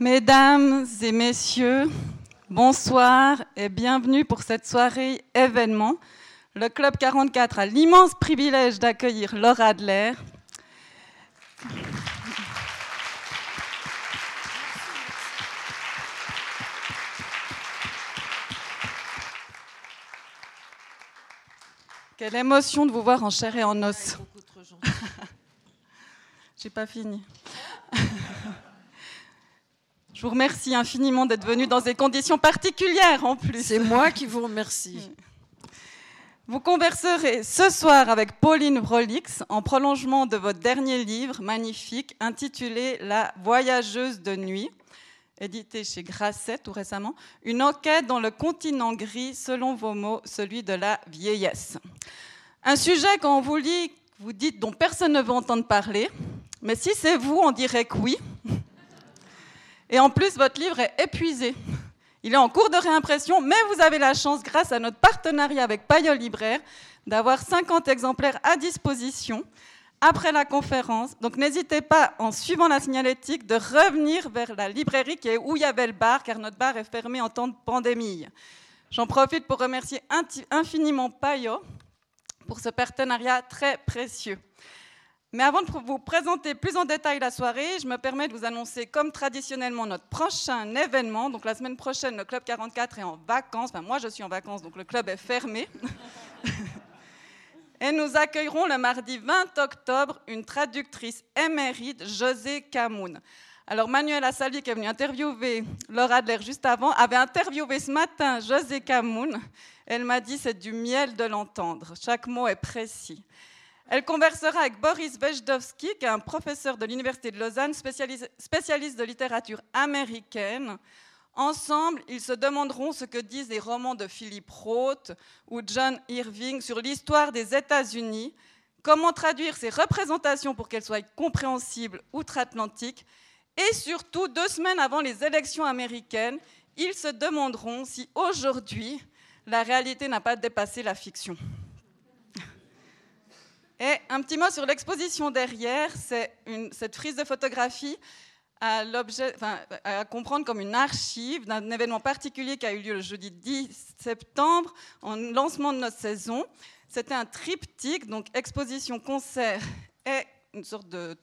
Mesdames et messieurs, bonsoir et bienvenue pour cette soirée événement. Le Club 44 a l'immense privilège d'accueillir Laura Adler. Quelle émotion de vous voir en chair et en os. J'ai pas fini. Je vous remercie infiniment d'être venu dans des conditions particulières en plus. C'est moi qui vous remercie. Vous converserez ce soir avec Pauline Brolix en prolongement de votre dernier livre magnifique intitulé La voyageuse de nuit édité chez Grasset tout récemment, une enquête dans le continent gris, selon vos mots, celui de la vieillesse. Un sujet, quand on vous lit, vous dites dont personne ne veut entendre parler, mais si c'est vous, on dirait que oui. Et en plus, votre livre est épuisé. Il est en cours de réimpression, mais vous avez la chance, grâce à notre partenariat avec Payol Libraire, d'avoir 50 exemplaires à disposition après la conférence. Donc n'hésitez pas, en suivant la signalétique, de revenir vers la librairie qui est où il y avait le bar, car notre bar est fermé en temps de pandémie. J'en profite pour remercier infiniment Payot pour ce partenariat très précieux. Mais avant de vous présenter plus en détail la soirée, je me permets de vous annoncer, comme traditionnellement, notre prochain événement. Donc la semaine prochaine, le Club 44 est en vacances. Enfin, moi, je suis en vacances, donc le club est fermé. Et nous accueillerons le mardi 20 octobre une traductrice émérite, José Camoun. Alors Manuela Salvi, qui est venue interviewer Laura Adler juste avant, avait interviewé ce matin José Camoun. Elle m'a dit c'est du miel de l'entendre. Chaque mot est précis. Elle conversera avec Boris Vejdovski, qui est un professeur de l'Université de Lausanne, spécialiste de littérature américaine. Ensemble, ils se demanderont ce que disent les romans de Philip Roth ou John Irving sur l'histoire des États-Unis, comment traduire ces représentations pour qu'elles soient compréhensibles outre-Atlantique, et surtout, deux semaines avant les élections américaines, ils se demanderont si aujourd'hui, la réalité n'a pas dépassé la fiction. Et un petit mot sur l'exposition derrière, c'est cette frise de photographie à, comprendre comme une archive d'un événement particulier qui a eu lieu le jeudi 10 septembre, en lancement de notre saison. C'était un triptyque, donc exposition, concert et une sorte de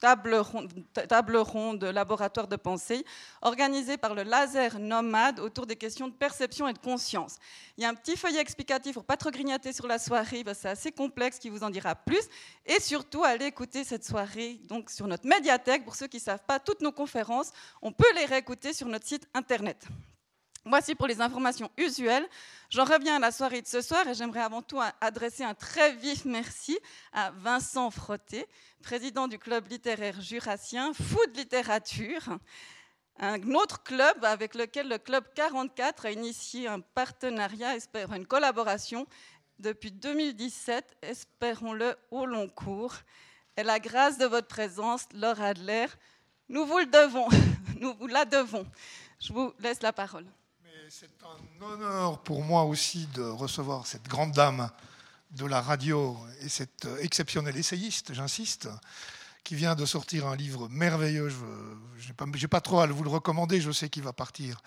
table ronde, table ronde, laboratoire de pensée, organisé par le laser nomade autour des questions de perception et de conscience. Il y a un petit feuillet explicatif pour pas trop grignoter sur la soirée, c'est assez complexe qui vous en dira plus. Et surtout, allez écouter cette soirée donc sur notre médiathèque. Pour ceux qui ne savent pas, toutes nos conférences, on peut les réécouter sur notre site internet. Voici pour les informations usuelles. J'en reviens à la soirée de ce soir et j'aimerais avant tout adresser un très vif merci à Vincent Frotté, président du club littéraire jurassien, fou de littérature, un autre club avec lequel le club 44 a initié un partenariat, une collaboration depuis 2017, espérons-le au long cours. Et la grâce de votre présence, Laure Adler, nous vous le devons, nous vous la devons. Je vous laisse la parole c'est un honneur pour moi aussi de recevoir cette grande dame de la radio et cette exceptionnelle essayiste, j'insiste, qui vient de sortir un livre merveilleux. Je n'ai pas, trop à vous le recommander, je sais qu'il va partir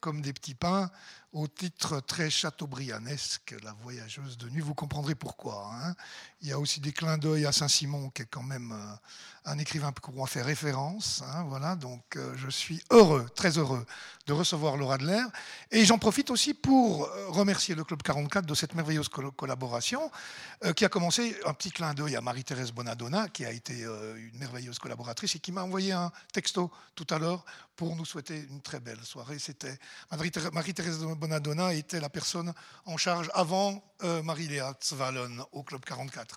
comme des petits pains, au titre très chateaubrianesque, La voyageuse de nuit. Vous comprendrez pourquoi. Hein. Il y a aussi des clins d'œil à Saint-Simon, qui est quand même euh, un écrivain pour on fait référence. Hein, voilà, donc euh, je suis heureux, très heureux de recevoir Laura Adler. Et j'en profite aussi pour euh, remercier le Club 44 de cette merveilleuse collaboration qui a commencé un petit clin d'œil à Marie-Thérèse Bonadonna, qui a été une merveilleuse collaboratrice et qui m'a envoyé un texto tout à l'heure pour nous souhaiter une très belle soirée. C'était Marie-Thérèse Bonadonna était la personne en charge avant Marie-Léa Tzvalon au Club 44.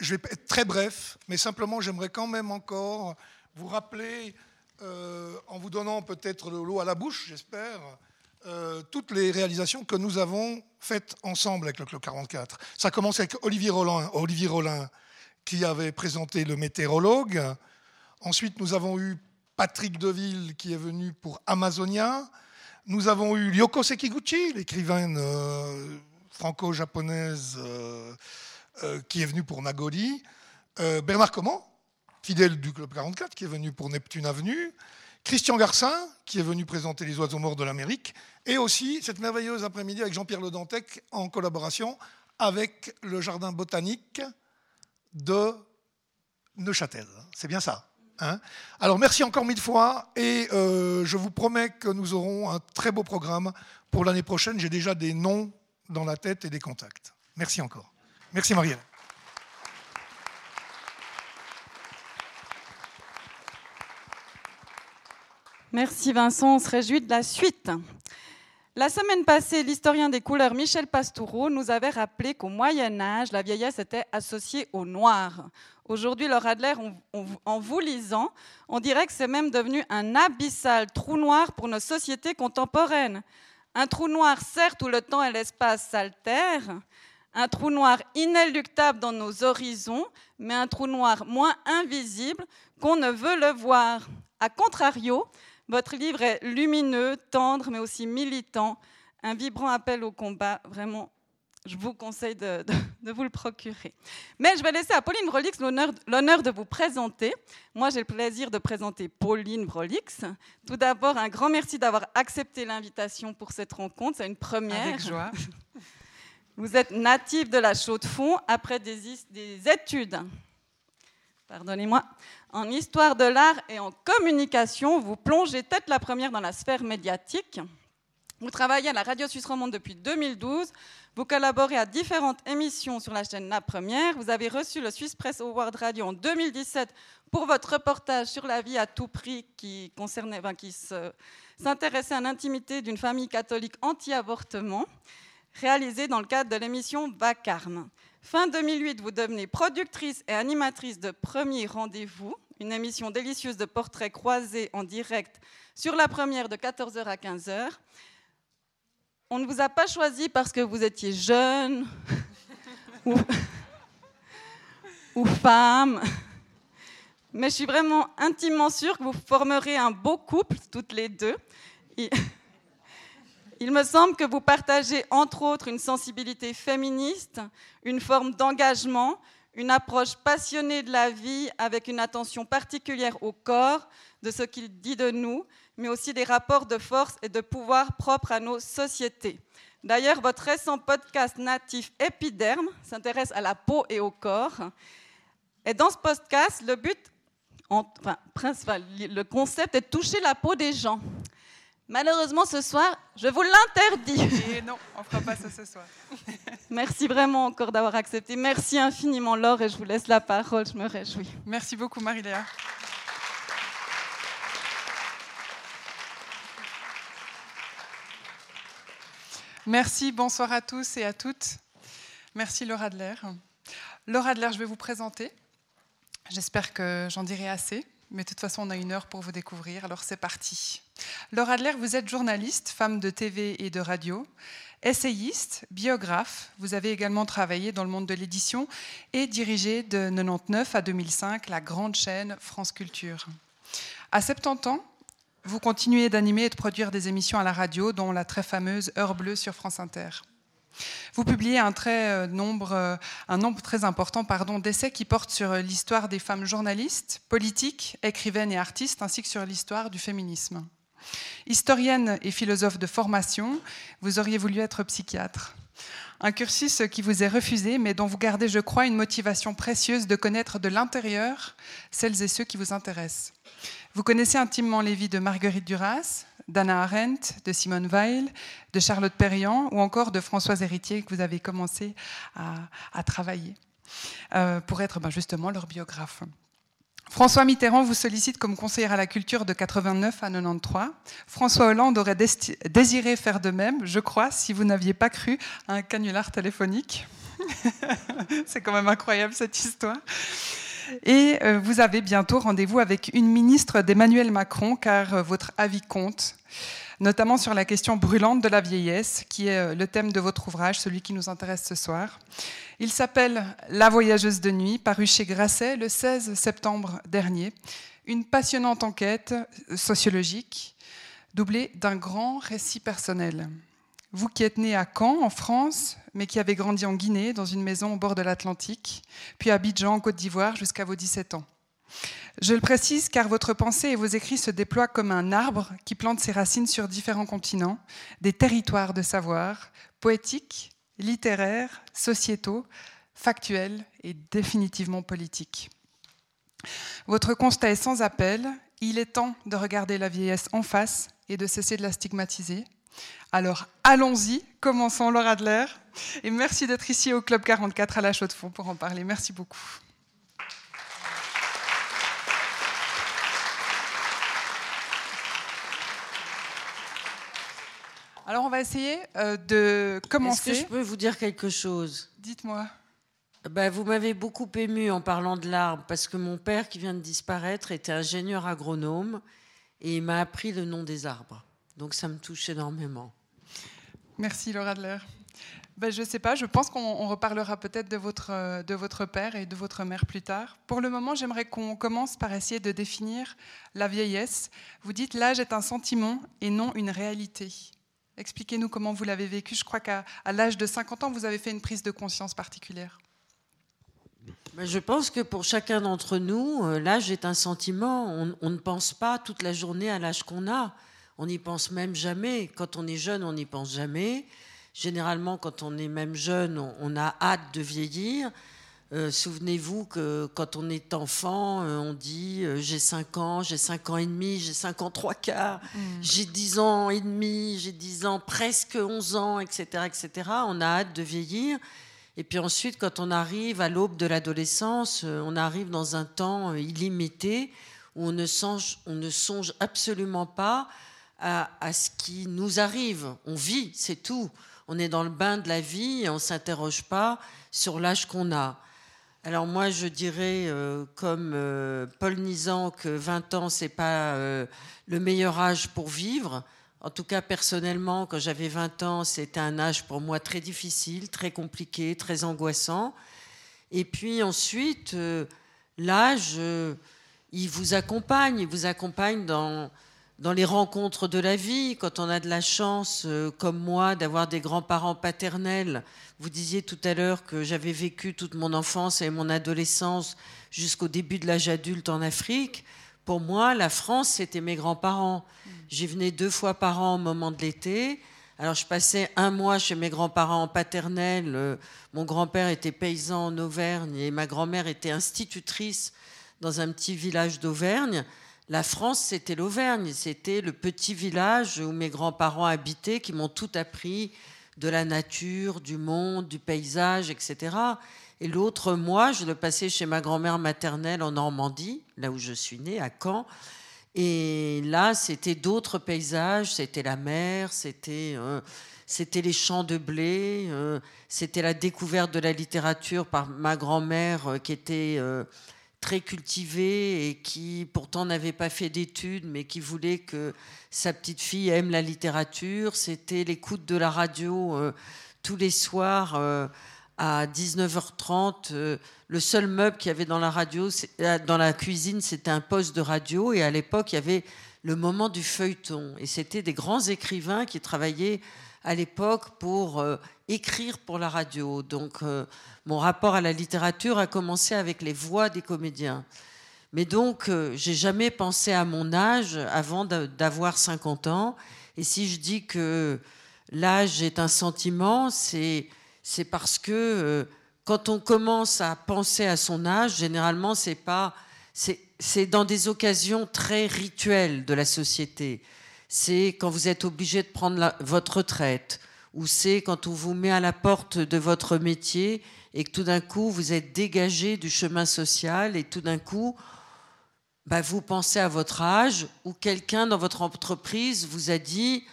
Je vais être très bref, mais simplement j'aimerais quand même encore vous rappeler, euh, en vous donnant peut-être l'eau à la bouche, j'espère, euh, toutes les réalisations que nous avons faites ensemble avec le Club 44. Ça commence avec Olivier Rollin, Olivier Rollin qui avait présenté le météorologue. Ensuite, nous avons eu Patrick Deville qui est venu pour Amazonia. Nous avons eu Ryoko Sekiguchi, l'écrivaine euh, franco-japonaise qui est venu pour Nagoli, euh, Bernard Comment, fidèle du Club 44, qui est venu pour Neptune Avenue, Christian Garcin, qui est venu présenter Les oiseaux morts de l'Amérique, et aussi cette merveilleuse après-midi avec Jean-Pierre Le Dantec en collaboration avec le jardin botanique de Neuchâtel. C'est bien ça hein? Alors merci encore mille fois et euh, je vous promets que nous aurons un très beau programme pour l'année prochaine. J'ai déjà des noms dans la tête et des contacts. Merci encore. Merci Marielle. Merci Vincent, on se réjouit de la suite. La semaine passée, l'historien des couleurs Michel Pastoureau nous avait rappelé qu'au Moyen Âge, la vieillesse était associée au noir. Aujourd'hui, Laura Adler, en vous lisant, on dirait que c'est même devenu un abyssal trou noir pour nos sociétés contemporaines. Un trou noir, certes, où le temps et l'espace s'altèrent, un trou noir inéluctable dans nos horizons, mais un trou noir moins invisible qu'on ne veut le voir. A contrario, votre livre est lumineux, tendre, mais aussi militant, un vibrant appel au combat. Vraiment, je vous conseille de, vous le procurer. Mais je vais laisser à Pauline Brolix l'honneur de vous présenter. Moi, j'ai le plaisir de présenter Pauline Brolix. Tout d'abord, un grand merci d'avoir accepté l'invitation pour cette rencontre. C'est une première. Avec joie. Vous êtes native de la Chaux-de-Fonds après des, des études pardonnez-moi, en histoire de l'art et en communication. Vous plongez tête la première dans la sphère médiatique. Vous travaillez à la Radio Suisse Romande depuis 2012. Vous collaborez à différentes émissions sur la chaîne La Première. Vous avez reçu le Swiss Press Award Radio en 2017 pour votre reportage sur la vie à tout prix qui concernait, qui s'intéressait à l'intimité d'une famille catholique anti-avortement, réalisé dans le cadre de l'émission Vacarme. Fin 2008, vous devenez productrice et animatrice de Premier Rendez-vous, une émission délicieuse de portraits croisés en direct sur la première de 14h à 15h. On ne vous a pas choisi parce que vous étiez jeune ou, femme, mais je suis vraiment intimement sûre que vous formerez un beau couple, toutes les deux. Il me semble que vous partagez entre autres une sensibilité féministe, une forme d'engagement, une approche passionnée de la vie avec une attention particulière au corps, de ce qu'il dit de nous, mais aussi des rapports de force et de pouvoir propres à nos sociétés. D'ailleurs, votre récent podcast natif Épiderme s'intéresse à la peau et au corps. Et dans ce podcast, le but, enfin, le concept est de toucher la peau des gens. Malheureusement, ce soir, je vous l'interdis. Et non, on ne fera pas ça ce soir. Merci vraiment encore d'avoir accepté. Merci infiniment, Laure, et je vous laisse la parole. Je me réjouis. Merci beaucoup, Marie-Léa. Merci, bonsoir à tous et à toutes. Merci, Laura Adler. Laura Adler, je vais vous présenter. J'espère que j'en dirai assez mais de toute façon, on a une heure pour vous découvrir, alors c'est parti. Laura Adler, vous êtes journaliste, femme de TV et de radio, essayiste, biographe. Vous avez également travaillé dans le monde de l'édition et dirigé de 99 à 2005 la grande chaîne France Culture. À 70 ans, vous continuez d'animer et de produire des émissions à la radio, dont la très fameuse Heure bleue sur France Inter. Vous publiez un, très euh, nombre, euh, un nombre très important d'essais qui portent sur euh, l'histoire des femmes journalistes, politiques, écrivaines et artistes, ainsi que sur l'histoire du féminisme. Historienne et philosophe de formation, vous auriez voulu être psychiatre. Un cursus qui vous est refusé, mais dont vous gardez, je crois, une motivation précieuse de connaître de l'intérieur celles et ceux qui vous intéressent. Vous connaissez intimement les vies de Marguerite Duras, d'Anna Arendt, de Simone Weil, de Charlotte Perriand ou encore de Françoise Héritier que vous avez commencé à, travailler euh, pour être ben, justement leur biographe. François Mitterrand vous sollicite comme conseillère à la culture de 89 à 93. François Hollande aurait désiré faire de même, je crois, si vous n'aviez pas cru à un canular téléphonique. C'est quand même incroyable cette histoire. Et euh, vous avez bientôt rendez-vous avec une ministre d'Emmanuel Macron, car euh, votre avis compte, notamment sur la question brûlante de la vieillesse, qui est euh, le thème de votre ouvrage, celui qui nous intéresse ce soir. Il s'appelle La voyageuse de nuit, paru chez Grasset le 16 septembre dernier. Une passionnante enquête sociologique, doublée d'un grand récit personnel. Vous qui êtes né à Caen, en France, mais qui avez grandi en Guinée, dans une maison au bord de l'Atlantique, puis à Abidjan, en Côte d'Ivoire, jusqu'à vos 17 ans. Je le précise car votre pensée et vos écrits se déploient comme un arbre qui plante ses racines sur différents continents, des territoires de savoir, poétiques, littéraires, sociétaux, factuels et définitivement politiques. Votre constat est sans appel, il est temps de regarder la vieillesse en face et de cesser de la stigmatiser. Alors allons-y, commençons Laura Adler. Et merci d'être ici au Club 44 à la Chaux-de-Fonds pour en parler. Merci beaucoup. Alors on va essayer euh, de commencer. Est-ce que je peux vous dire quelque chose? Dites-moi. Ben, vous m'avez beaucoup ému en parlant de l'arbre, parce que mon père, qui vient de disparaître, était ingénieur agronome et il m'a appris le nom des arbres. Donc ça me touche énormément. Merci Laura Adler. Ben, je ne sais pas, je pense qu'on reparlera peut-être de votre, de votre père et de votre mère plus tard. Pour le moment, j'aimerais qu'on commence par essayer de définir la vieillesse. Vous dites l'âge est un sentiment et non une réalité. Expliquez-nous comment vous l'avez vécu. Je crois qu'à l'âge de 50 ans, vous avez fait une prise de conscience particulière. Ben, je pense que pour chacun d'entre nous, euh, l'âge est un sentiment. On, ne pense pas toute la journée à l'âge qu'on a. On n'y pense même jamais. Quand on est jeune, on n'y pense jamais. Généralement, quand on est même jeune, on, a hâte de vieillir. Euh, souvenez-vous que quand on est enfant, euh, on dit j'ai 5 ans, j'ai 5 ans et demi, j'ai 5 ans 3 quarts, mm. j'ai 10 ans et demi, j'ai 10 ans, presque 11 ans, etc., etc. On a hâte de vieillir. Et puis ensuite, quand on arrive à l'aube de l'adolescence, euh, on arrive dans un temps euh, illimité où on ne songe, on ne songe absolument pas à, ce qui nous arrive. On vit, c'est tout. On est dans le bain de la vie et on ne s'interroge pas sur l'âge qu'on a. Alors moi, je dirais, euh, comme Paul Nizan, que 20 ans, c'est pas le meilleur âge pour vivre. En tout cas, personnellement, quand j'avais 20 ans, c'était un âge pour moi très difficile, très compliqué, très angoissant. Et puis ensuite, euh, l'âge, euh, il vous accompagne, il vous accompagne dans, dans les rencontres de la vie. Quand on a de la chance, euh, comme moi, d'avoir des grands-parents paternels, vous disiez tout à l'heure que j'avais vécu toute mon enfance et mon adolescence jusqu'au début de l'âge adulte en Afrique. Pour moi, la France, c'était mes grands-parents. J'y venais deux fois par an au moment de l'été. Alors je passais un mois chez mes grands-parents paternels. Euh, mon grand-père était paysan en Auvergne et ma grand-mère était institutrice dans un petit village d'Auvergne. La France, c'était l'Auvergne. C'était le petit village où mes grands-parents habitaient, qui m'ont tout appris de la nature, du monde, du paysage, etc. Et l'autre mois, je le passais chez ma grand-mère maternelle en Normandie, là où je suis née, à Caen. Et là, c'était d'autres paysages, c'était la mer, c'était euh, c'était les champs de blé, euh, c'était la découverte de la littérature par ma grand-mère euh, qui était très cultivée et qui pourtant n'avait pas fait d'études, mais qui voulait que sa petite fille aime la littérature. C'était l'écoute de la radio tous les soirs à 19h30, euh, le seul meuble qu'il y avait dans la radio, euh, dans la cuisine, c'était un poste de radio. Et à l'époque, il y avait le moment du feuilleton. Et c'était des grands écrivains qui travaillaient à l'époque pour euh, écrire pour la radio. Donc, mon rapport à la littérature a commencé avec les voix des comédiens. Mais donc, j'ai jamais pensé à mon âge avant d'avoir 50 ans. Et si je dis que l'âge est un sentiment, c'est c'est parce que euh, quand on commence à penser à son âge, généralement, c'est pas, c'est dans des occasions très rituelles de la société. C'est quand vous êtes obligé de prendre votre retraite, ou c'est quand on vous met à la porte de votre métier et que tout d'un coup vous êtes dégagé du chemin social et tout d'un coup bah, vous pensez à votre âge ou quelqu'un dans votre entreprise vous a dit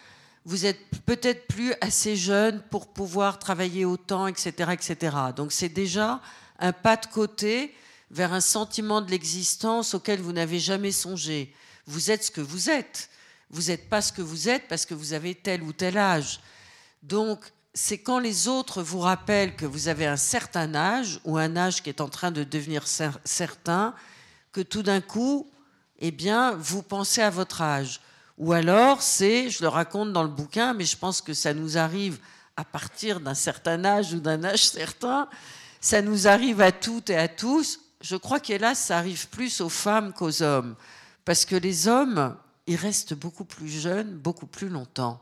vous êtes peut-être plus assez jeune pour pouvoir travailler autant, etc. etc. Donc c'est déjà un pas de côté vers un sentiment de l'existence auquel vous n'avez jamais songé. Vous êtes ce que vous êtes. Vous n'êtes pas ce que vous êtes parce que vous avez tel ou tel âge. Donc c'est quand les autres vous rappellent que vous avez un certain âge ou un âge qui est en train de devenir certain que tout d'un coup, eh bien, vous pensez à votre âge. Ou alors, c'est, je le raconte dans le bouquin, mais je pense que ça nous arrive à partir d'un certain âge ou d'un âge certain, ça nous arrive à toutes et à tous. je crois qu'hélas, ça arrive plus aux femmes qu'aux hommes. Parce que les hommes, ils restent beaucoup plus jeunes, beaucoup plus longtemps.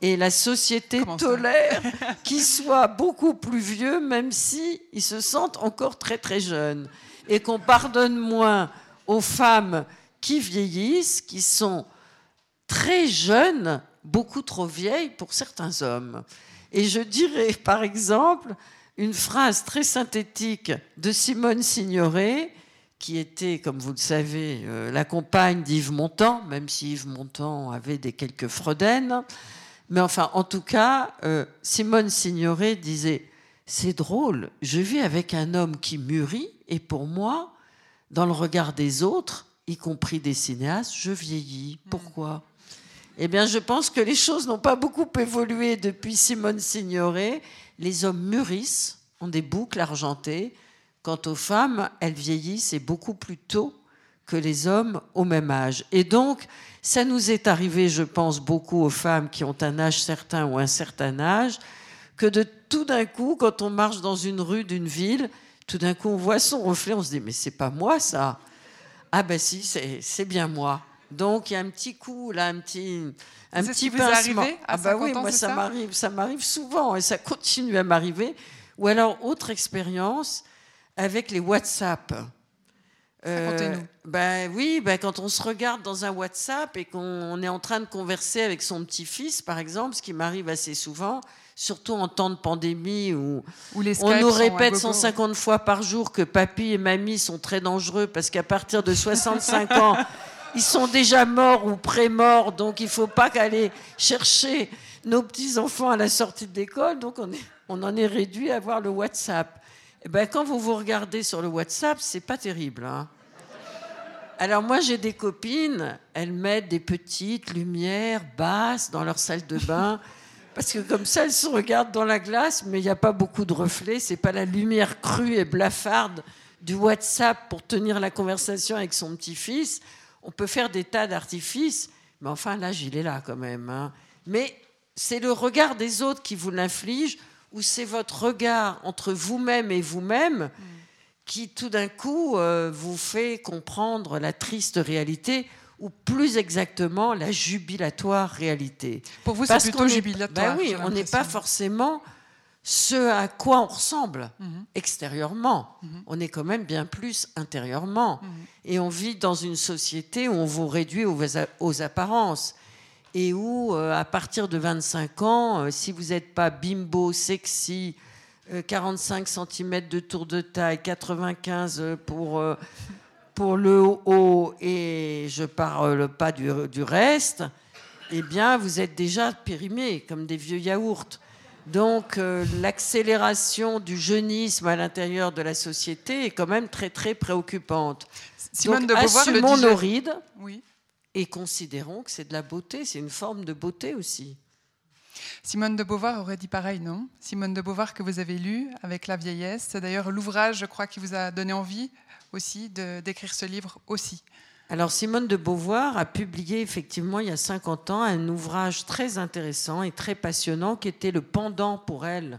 Et la société tolère qu'ils soient beaucoup plus vieux, même si ils se sentent encore très très jeunes. Et qu'on pardonne moins aux femmes qui vieillissent, qui sont très jeunes, beaucoup trop vieilles pour certains hommes. Et je dirais, par exemple, une phrase très synthétique de Simone Signoret, qui était, comme vous le savez, euh, la compagne d'Yves Montand, même si Yves Montand avait des quelques fredaines. Mais enfin, en tout cas, euh, Simone Signoret disait C'est drôle, je vis avec un homme qui mûrit, et pour moi, dans le regard des autres, y compris des cinéastes, je vieillis. Mm. Pourquoi? Eh bien, je pense que les choses n'ont pas beaucoup évolué depuis Simone Signoret. Les hommes mûrissent, ont des boucles argentées. Quant aux femmes, elles vieillissent et beaucoup plus tôt que les hommes au même âge. Et donc, ça nous est arrivé, je pense, beaucoup aux femmes qui ont un âge certain ou un certain âge, que de tout d'un coup, quand on marche dans une rue d'une ville, tout d'un coup on voit son reflet, on se dit mais c'est pas moi ça. Ah ben si, c'est bien moi. Donc il y a un petit coup là, un petit un petit pincement. ah bah oui, moi ça? m'arrive, ça m'arrive souvent et ça continue à m'arriver. Ou alors autre expérience avec les WhatsApp. Euh, ben oui, ben quand on se regarde dans un WhatsApp et qu'on est en train de converser avec son petit-fils, par exemple, ce qui m'arrive assez souvent, surtout en temps de pandémie où, on nous répète 150 fois par jour que papy et mamie sont très dangereux parce qu'à partir de 65 ans, ils sont déjà morts ou pré-morts, donc il ne faut pas qu'aller chercher nos petits-enfants à la sortie de l'école, donc on, est, on en est réduit à voir le WhatsApp. Eh ben, quand vous vous regardez sur le WhatsApp, c'est pas terrible. Hein. Alors moi j'ai des copines, elles mettent des petites lumières basses dans leur salle de bain parce que comme ça, elles se regardent dans la glace, mais il n'y a pas beaucoup de reflets. C'est pas la lumière crue et blafarde du WhatsApp pour tenir la conversation avec son petit-fils. On peut faire des tas d'artifices, mais enfin, l'âge, il est là quand même. Hein. Mais c'est le regard des autres qui vous l'inflige, ou c'est votre regard entre vous-même et vous-même qui, tout d'un coup, euh, vous fait comprendre la triste réalité ou plus exactement la jubilatoire réalité. Pour vous, c'est plutôt jubilatoire. Ben oui, on n'est pas forcément ce à quoi on ressemble mhm. extérieurement. Mhm. On est quand même bien plus intérieurement. Mhm. Et on vit dans une société où on vous réduit aux, apparences et où, euh, à partir de 25 ans, euh, si vous n'êtes pas bimbo, sexy, 45 euh, cm de tour de taille, 95 pour pour le haut et je parle pas du, reste, eh bien, vous êtes déjà périmés comme des vieux yaourts. Donc, l'accélération du jeunisme à l'intérieur de la société est quand même très, très préoccupante. Simone Donc, de Beauvoir assumons le nos rides oui. Et considérons que c'est de la beauté, c'est une forme de beauté aussi. Simone de Beauvoir aurait dit pareil, non? Simone de Beauvoir que vous avez lu avec La vieillesse, c'est d'ailleurs l'ouvrage, je crois, qui vous a donné envie aussi d'écrire ce livre aussi. Alors Simone de Beauvoir a publié effectivement il y a 50 ans un ouvrage très intéressant et très passionnant qui était le pendant pour elle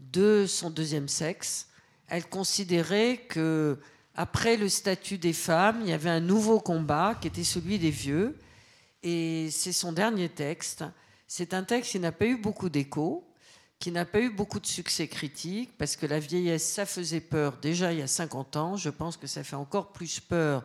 de son deuxième sexe. Elle considérait que après le statut des femmes, il y avait un nouveau combat qui était celui des vieux et c'est son dernier texte. C'est un texte qui n'a pas eu beaucoup d'écho, qui n'a pas eu beaucoup de succès critique, parce que la vieillesse, ça faisait peur déjà il y a 50 ans. Je pense que ça fait encore plus peur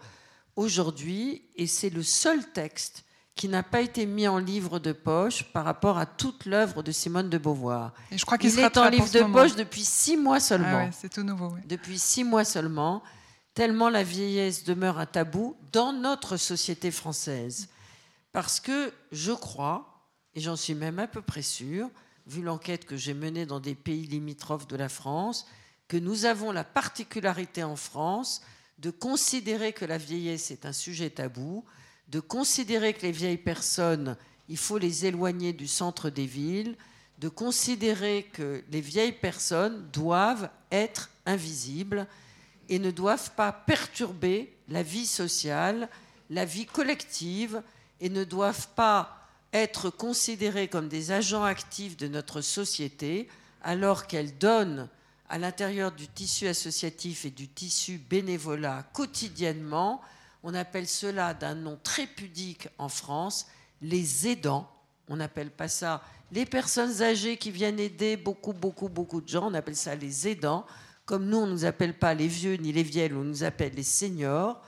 aujourd'hui. Et c'est le seul texte qui n'a pas été mis en livre de poche par rapport à toute l'œuvre de Simone de Beauvoir. Et je crois qu'il Il est en livre de poche depuis six mois seulement. Ah c'est tout nouveau. Depuis six mois seulement, tellement la vieillesse demeure un tabou dans notre société française. Parce que je crois, et j'en suis même à peu près sûre, vu l'enquête que j'ai menée dans des pays limitrophes de la France, que nous avons la particularité en France de considérer que la vieillesse est un sujet tabou, de considérer que les vieilles personnes, il faut les éloigner du centre des villes, de considérer que les vieilles personnes doivent être invisibles et ne doivent pas perturber la vie sociale, la vie collective, et ne doivent pas être considérées comme des agents actifs de notre société alors qu'elles donnent à l'intérieur du tissu associatif et du tissu bénévolat quotidiennement. On appelle cela d'un nom très pudique en France les aidants. On n'appelle pas ça les personnes âgées qui viennent aider beaucoup, beaucoup, beaucoup de gens. On appelle ça les aidants. Comme nous, on ne nous appelle pas les vieux ni les vieilles, on nous appelle les seniors.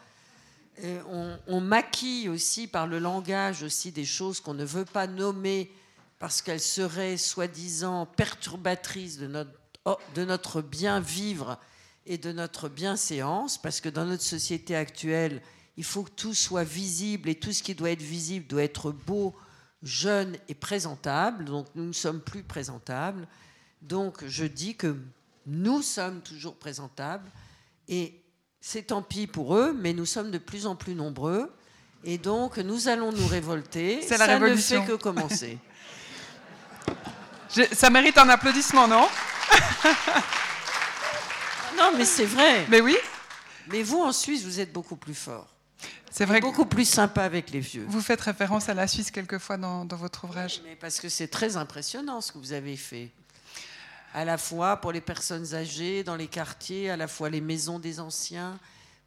on, maquille aussi par le langage aussi des choses qu'on ne veut pas nommer parce qu'elles seraient soi-disant perturbatrices de notre Oh, de notre bien vivre et de notre bien séance, parce que dans notre société actuelle, il faut que tout soit visible et tout ce qui doit être visible doit être beau, jeune et présentable. Donc nous ne sommes plus présentables. Donc je dis que nous sommes toujours présentables et c'est tant pis pour eux, mais nous sommes de plus en plus nombreux et donc nous allons nous révolter. C'est la Ça ne fait que commencer. Ça mérite un applaudissement, non? Non, mais c'est vrai. Mais oui. Mais vous, en Suisse, vous êtes beaucoup plus fort. C'est vrai. Beaucoup plus sympa avec les vieux. Vous faites référence à la Suisse quelquefois dans, dans votre ouvrage. Mais parce que c'est très impressionnant ce que vous avez fait. À la fois pour les personnes âgées dans les quartiers, à la fois les maisons des anciens.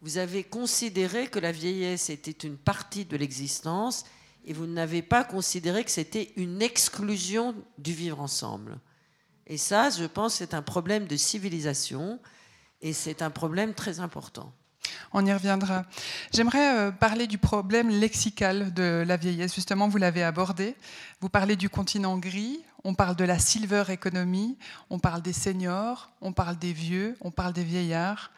Vous avez considéré que la vieillesse était une partie de l'existence et vous n'avez pas considéré que c'était une exclusion du vivre ensemble. Et ça, je pense, c'est un problème de civilisation et c'est un problème très important. On y reviendra. J'aimerais euh, parler du problème lexical de la vieillesse. Justement, vous l'avez abordé. Vous parlez du continent gris, on parle de la silver economy, on parle des seniors, on parle des vieux, on parle des vieillards.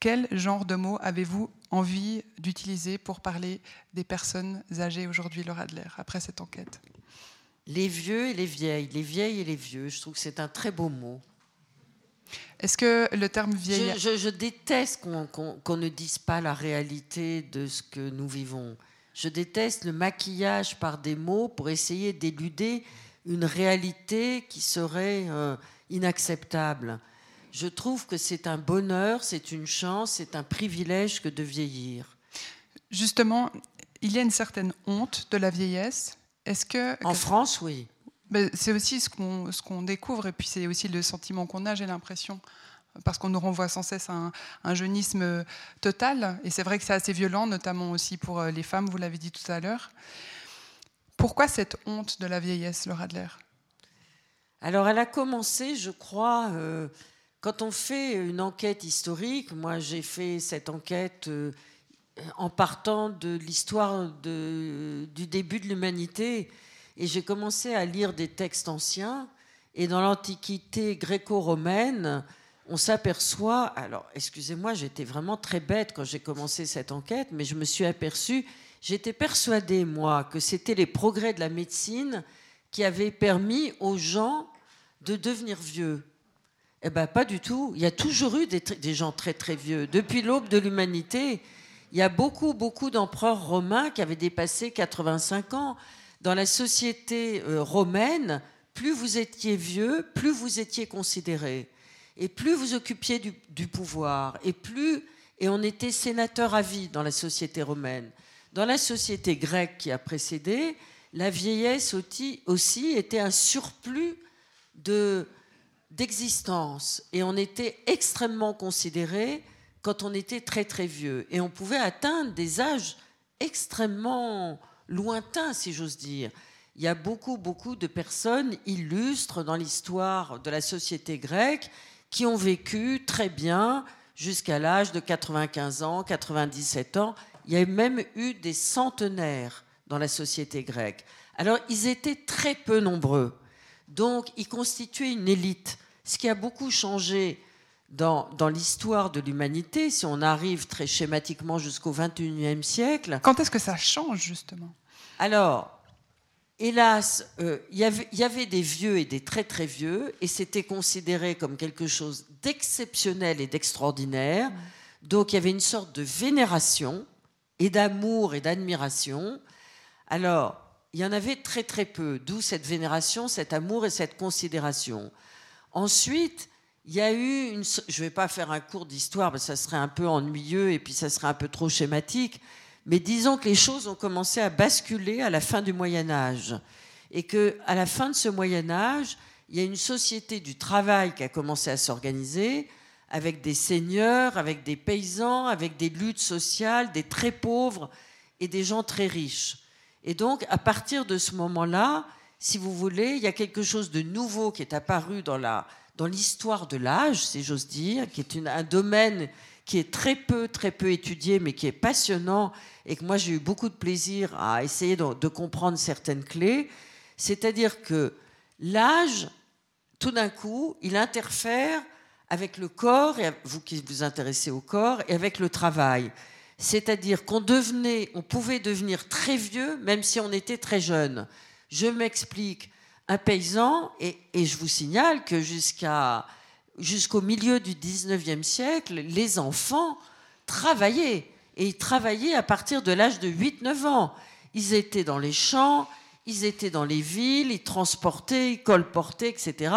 Quel genre de mots avez-vous envie d'utiliser pour parler des personnes âgées aujourd'hui, Laura Adler, après cette enquête? Les vieux et les vieilles, les vieilles et les vieux. Je trouve que c'est un très beau mot. Est-ce que le terme vieille... Je, déteste qu'on ne dise pas la réalité de ce que nous vivons. Je déteste le maquillage par des mots pour essayer d'éluder une réalité qui serait euh, inacceptable. Je trouve que c'est un bonheur, c'est une chance, c'est un privilège que de vieillir. Justement, il y a une certaine honte de la vieillesse est-ce que en France, oui. C'est aussi ce qu'on ce qu'on découvre et puis c'est aussi le sentiment qu'on a, j'ai l'impression, parce qu'on nous renvoie sans cesse à un, jeunisme total. Et c'est vrai que c'est assez violent, notamment aussi pour euh, les femmes. Vous l'avez dit tout à l'heure. Pourquoi cette honte de la vieillesse, Laura Adler? Alors, elle a commencé, je crois. Euh, quand on fait une enquête historique, moi j'ai fait cette enquête euh, en partant de l'histoire du début de l'humanité. Et j'ai commencé à lire des textes anciens. Et dans l'Antiquité gréco-romaine, on s'aperçoit, alors excusez-moi, j'étais vraiment très bête quand j'ai commencé cette enquête, mais je me suis aperçue, j'étais persuadée, moi, que c'était les progrès de la médecine qui avaient permis aux gens de devenir vieux. Eh bien, pas du tout. Il y a toujours eu des, gens très, très vieux. Depuis l'aube de l'humanité, il y a beaucoup, beaucoup d'empereurs romains qui avaient dépassé 85 ans. Dans la société euh, romaine, plus vous étiez vieux, plus vous étiez considéré. Et plus vous occupiez du, pouvoir. Et plus. Et on était sénateur à vie dans la société romaine. Dans la société grecque qui a précédé, la vieillesse aussi, était un surplus d'existence. et on était extrêmement considéré quand on était très très vieux. Et on pouvait atteindre des âges extrêmement lointains, si j'ose dire. Il y a beaucoup, beaucoup de personnes illustres dans l'histoire de la société grecque qui ont vécu très bien jusqu'à l'âge de 95 ans, 97 ans. Il y a même eu des centenaires dans la société grecque. Alors, ils étaient très peu nombreux. Donc, ils constituaient une élite. Ce qui a beaucoup changé dans, l'histoire de l'humanité, si on arrive très schématiquement jusqu'au XXIe siècle. Quand est-ce que ça change, justement? Alors, hélas, euh, il y avait des vieux et des très très vieux, et c'était considéré comme quelque chose d'exceptionnel et d'extraordinaire. Donc il y avait une sorte de vénération et d'amour et d'admiration. Alors, il y en avait très très peu, d'où cette vénération, cet amour et cette considération. Ensuite, il y a eu une. Je ne vais pas faire un cours d'histoire, que ça serait un peu ennuyeux et puis ça serait un peu trop schématique. Mais disons que les choses ont commencé à basculer à la fin du Moyen Âge. Et qu'à la fin de ce Moyen Âge, il y a une société du travail qui a commencé à s'organiser avec des seigneurs, avec des paysans, avec des luttes sociales, des très pauvres et des gens très riches. Et donc, à partir de ce moment-là, si vous voulez, il y a quelque chose de nouveau qui est apparu dans la dans l'histoire de l'âge, si j'ose dire, qui est un domaine qui est très peu, très peu étudié, mais qui est passionnant et que moi j'ai eu beaucoup de plaisir à essayer de, comprendre certaines clés. C'est-à-dire que l'âge, tout d'un coup, il interfère avec le corps, et vous qui vous intéressez au corps, et avec le travail. C'est-à-dire qu'on devenait, on pouvait devenir très vieux même si on était très jeune. Je m'explique. Un paysan, et, je vous signale que jusqu'à, jusqu'au milieu du 19e siècle, les enfants travaillaient. Et ils travaillaient à partir de l'âge de 8-9 ans. Ils étaient dans les champs, ils étaient dans les villes, ils transportaient, ils colportaient, etc.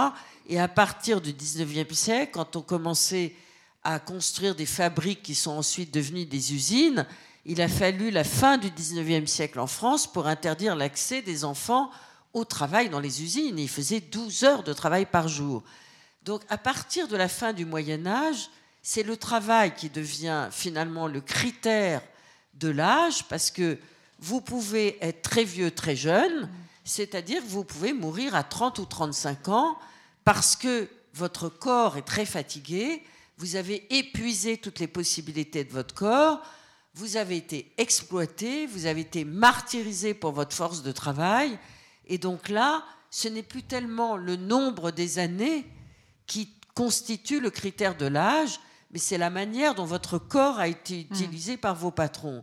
Et à partir du 19e siècle, quand on commençait à construire des fabriques qui sont ensuite devenues des usines, il a fallu la fin du 19e siècle en France pour interdire l'accès des enfants au travail dans les usines. Ils faisaient 12 heures de travail par jour. Donc à partir de la fin du Moyen Âge, c'est le travail qui devient finalement le critère de l'âge parce que vous pouvez être très vieux, très jeune, c'est-à-dire que vous pouvez mourir à 30 ou 35 ans parce que votre corps est très fatigué, vous avez épuisé toutes les possibilités de votre corps, vous avez été exploité, vous avez été martyrisé pour votre force de travail, et donc là, ce n'est plus tellement le nombre des années qui constitue le critère de l'âge, mais c'est la manière dont votre corps a été hmm. utilisé par vos patrons.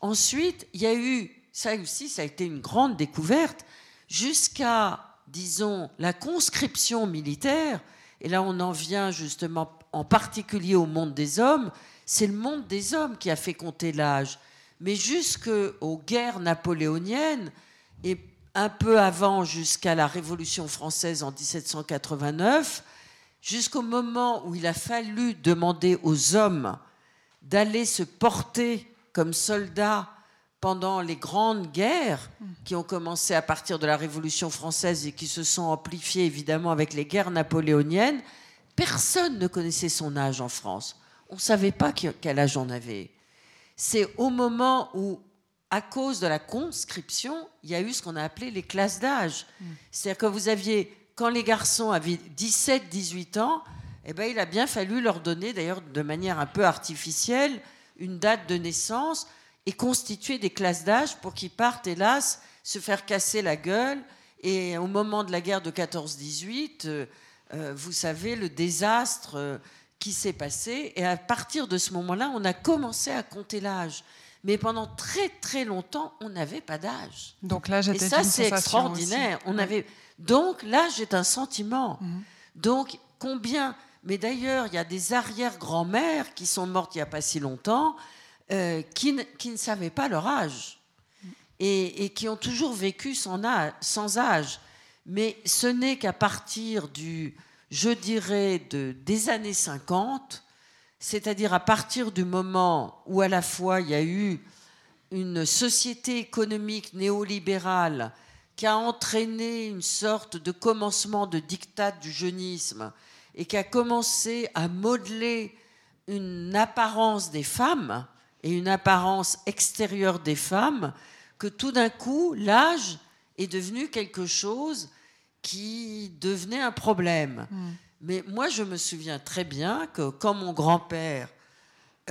Ensuite, il y a eu, ça aussi, ça a été une grande découverte, jusqu'à, disons, la conscription militaire, et là on en vient justement en particulier au monde des hommes, c'est le monde des hommes qui a fait compter l'âge. Mais jusqu'aux guerres napoléoniennes, et un peu avant, jusqu'à la Révolution française en 1789, jusqu'au moment où il a fallu demander aux hommes d'aller se porter comme soldats pendant les grandes guerres qui ont commencé à partir de la Révolution française et qui se sont amplifiées évidemment avec les guerres napoléoniennes, personne ne connaissait son âge en France. On ne savait pas quel âge on avait. C'est au moment où, à cause de la conscription, il y a eu ce qu'on a appelé les classes d'âge. C'est-à-dire que vous aviez quand les garçons avaient 17-18 ans, eh ben, il a bien fallu leur donner, d'ailleurs de manière un peu artificielle, une date de naissance et constituer des classes d'âge pour qu'ils partent, hélas, se faire casser la gueule. Et au moment de la guerre de 14-18, euh, euh, vous savez, le désastre euh, qui s'est passé. Et à partir de ce moment-là, on a commencé à compter l'âge. Mais pendant très très longtemps, on n'avait pas d'âge. Donc là, Et ça, c'est extraordinaire. On avait donc l'âge est un sentiment. Mhm. Donc combien Mais d'ailleurs, il y a des arrière-grand-mères qui sont mortes il n'y a pas si longtemps, euh, qui, ne, savaient pas leur âge et, qui ont toujours vécu sans âge. Mais ce n'est qu'à partir du, je dirais, de, des années 50, c'est-à-dire à partir du moment où à la fois il y a eu une société économique néolibérale qui a entraîné une sorte de commencement de dictat du jeunisme et qui a commencé à modeler une apparence des femmes et une apparence extérieure des femmes, que tout d'un coup, l'âge est devenu quelque chose qui devenait un problème. Hmm. Mais moi, je me souviens très bien que quand mon grand-père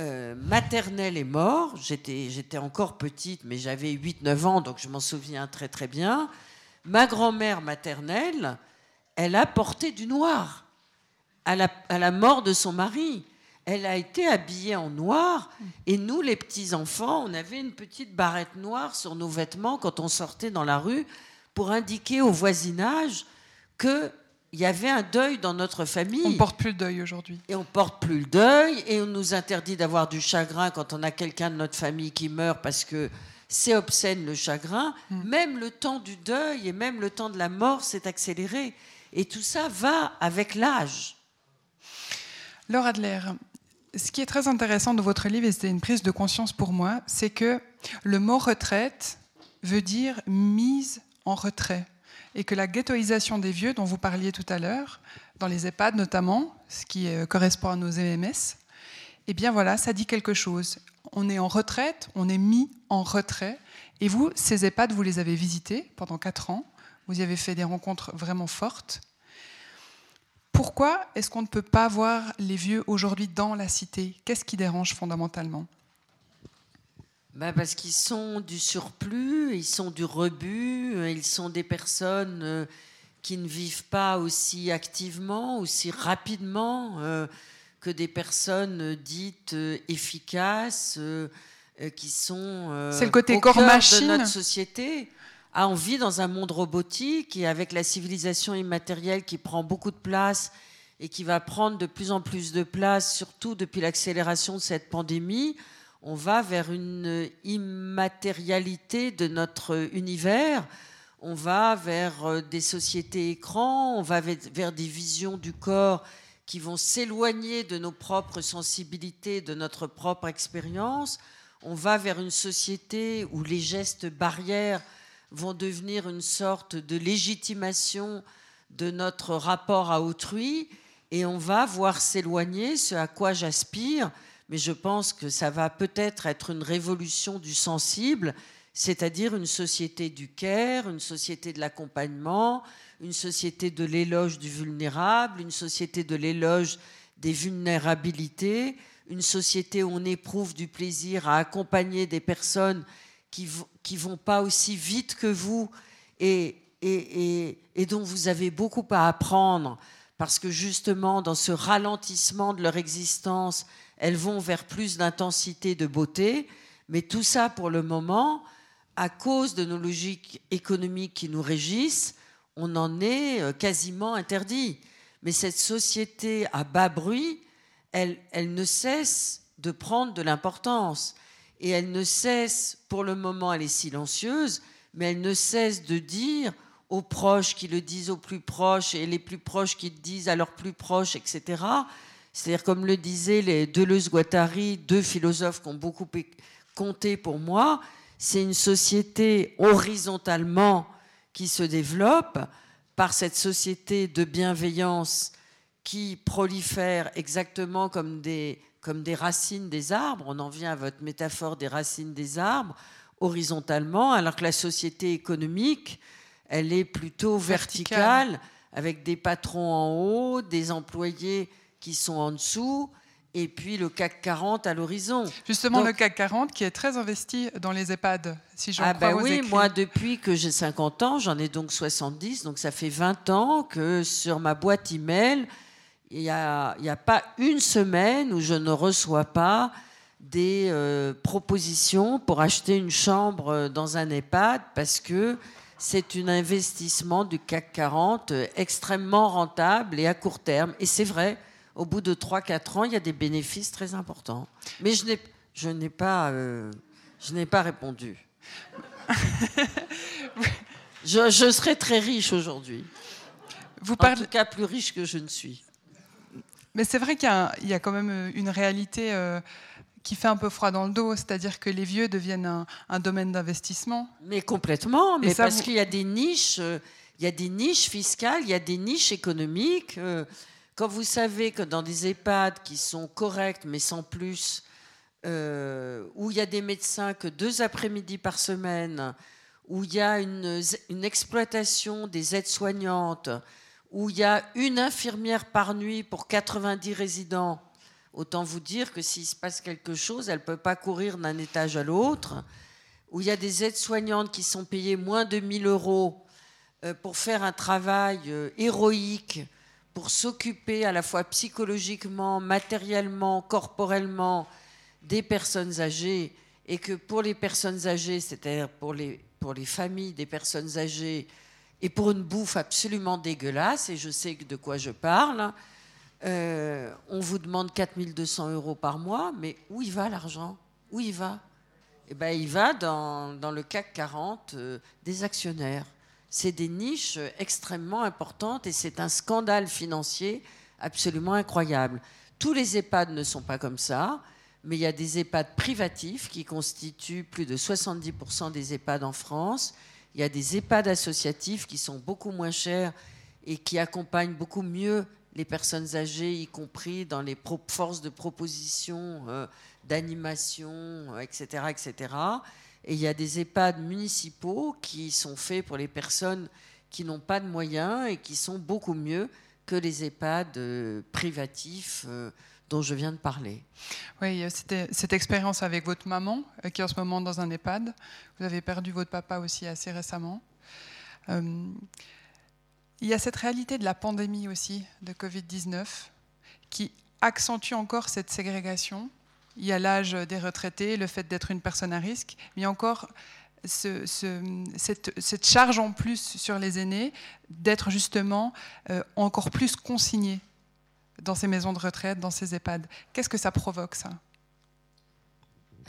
euh, maternel est mort. J'étais encore petite, mais j'avais 8-9 ans, donc je m'en souviens très très bien. Ma grand-mère maternelle, elle a porté du noir à la, à la, mort de son mari. Elle a été habillée en noir et nous, les petits-enfants, on avait une petite barrette noire sur nos vêtements quand on sortait dans la rue pour indiquer au voisinage que il y avait un deuil dans notre famille. On ne porte plus le deuil aujourd'hui. Et on porte plus le deuil, et on nous interdit d'avoir du chagrin quand on a quelqu'un de notre famille qui meurt parce que c'est obscène le chagrin. Hmm. Même le temps du deuil et même le temps de la mort s'est accéléré. Et tout ça va avec l'âge. Laure Adler, ce qui est très intéressant de votre livre, et c'était une prise de conscience pour moi, c'est que le mot retraite veut dire mise en retrait. et que la ghettoisation des vieux dont vous parliez tout à l'heure, dans les EHPAD notamment, ce qui euh, correspond à nos MMS, eh bien voilà, ça dit quelque chose. On est en retraite, on est mis en retrait. Et vous, ces EHPAD, vous les avez visités pendant quatre ans. Vous y avez fait des rencontres vraiment fortes. Pourquoi est-ce qu'on ne peut pas voir les vieux aujourd'hui dans la cité? Qu'est-ce qui dérange fondamentalement? Bah, parce qu'ils sont du surplus, ils sont du rebut, euh, ils sont des personnes euh, qui ne vivent pas aussi activement, aussi rapidement euh, que des personnes dites efficaces, qui sont C'est le côté corps machine de notre société. Ah, on vit dans un monde robotique et avec la civilisation immatérielle qui prend beaucoup de place et qui va prendre de plus en plus de place, surtout depuis l'accélération de cette pandémie on va vers une immatérialité de notre univers, on va vers euh, des sociétés écrans, on va vers des visions du corps qui vont s'éloigner de nos propres sensibilités, de notre propre expérience, on va vers une société où les gestes barrières vont devenir une sorte de légitimation de notre rapport à autrui, et on va voir s'éloigner ce à quoi j'aspire, mais je pense que ça va peut-être être une révolution du sensible, c'est-à-dire une société du care, une société de l'accompagnement, une société de l'éloge du vulnérable, une société de l'éloge des vulnérabilités, une société où on éprouve du plaisir à accompagner des personnes qui ne vont pas aussi vite que vous et, dont vous avez beaucoup à apprendre, parce que justement, dans ce ralentissement de leur existence, elles vont vers plus d'intensité, de beauté, mais tout ça pour le moment, à cause de nos logiques économiques qui nous régissent, on en est euh, quasiment interdit. Mais cette société à bas bruit, elle ne cesse de prendre de l'importance. Et elle ne cesse, pour le moment, elle est silencieuse, mais elle ne cesse de dire aux proches qui le disent aux plus proches et les plus proches qui le disent à leurs plus proches, etc. C'est-à-dire, comme le disaient les Deleuze-Guattari, deux philosophes qui ont beaucoup compté pour moi, c'est une société horizontalement qui se développe par cette société de bienveillance qui prolifère exactement comme des, comme des racines des arbres. On en vient à votre métaphore des racines des arbres, horizontalement, alors que la société économique, elle est plutôt verticale, avec des patrons en haut, des employés qui sont en dessous, et puis le CAC 40 à l'horizon. Justement, le CAC 40 qui est très investi dans les EHPAD, si j'en ah crois ben oui, moi depuis que j'ai 50 ans, j'en ai donc 70, donc ça fait 20 ans que sur ma boîte email, il n'y a, a, pas une semaine où je ne reçois pas des euh, propositions pour acheter une chambre dans un EHPAD parce que c'est un investissement du CAC 40 euh, extrêmement rentable et à court terme. Et c'est vrai, au bout de 3-4 ans, il y a des bénéfices très importants. Mais je n'ai, je n'ai, pas, euh, je n'ai pas répondu. je, je, serais très riche aujourd'hui. Vous parlez... En tout cas, plus riche que je ne suis. Mais c'est vrai qu'il y a, il y a quand même euh, une réalité euh, qui fait un peu froid dans le dos, c'est-à-dire que les vieux deviennent un, domaine d'investissement. Mais complètement, mais parce qu'il y a des niches, il y a des niches fiscales, il y a des niches économiques. Quand vous savez que dans des EHPAD qui sont corrects mais sans plus, euh, où il y a des médecins que deux après-midi par semaine, où il y a une, une exploitation des aides-soignantes, où il y a une infirmière par nuit pour 90 résidents, autant vous dire que s'il se passe quelque chose, elle ne peut pas courir d'un étage à l'autre, où il y a des aides-soignantes qui sont payées moins de 1000 euros euh, pour faire un travail euh, héroïque pour s'occuper à la fois psychologiquement, matériellement, corporellement des personnes âgées. Et que pour les personnes âgées, c'est-à-dire pour les, pour les familles des personnes âgées, et pour une bouffe absolument dégueulasse, et je sais de quoi je parle, euh, on vous demande 4200 euros par mois, mais où il va l'argent? Où il va? Eh ben, Il va dans, dans le CAC 40 euh, des actionnaires. C'est des niches extrêmement importantes et c'est un scandale financier absolument incroyable. Tous les EHPAD ne sont pas comme ça, mais il y a des EHPAD privatifs qui constituent plus de 70% des EHPAD en France Il y a des EHPAD associatifs qui sont beaucoup moins chers et qui accompagnent beaucoup mieux les personnes âgées, y compris dans les forces de proposition, euh, d'animation, etc., euh, etc. Et il y a des EHPAD municipaux qui sont faits pour les personnes qui n'ont pas de moyens et qui sont beaucoup mieux que les EHPAD euh, privatifs dont je viens de parler. Oui, c'était cette expérience avec votre maman, qui est en ce moment dans un EHPAD. Vous avez perdu votre papa aussi assez récemment. Il y a cette réalité de la pandémie aussi, de Covid-19, qui accentue encore cette ségrégation. Il y a l'âge des retraités, le fait d'être une personne à risque, mais encore ce, cette, charge en plus sur les aînés d'être justement euh, encore plus consignés dans ces maisons de retraite, dans ces EHPAD. Qu'est-ce que ça provoque, ça?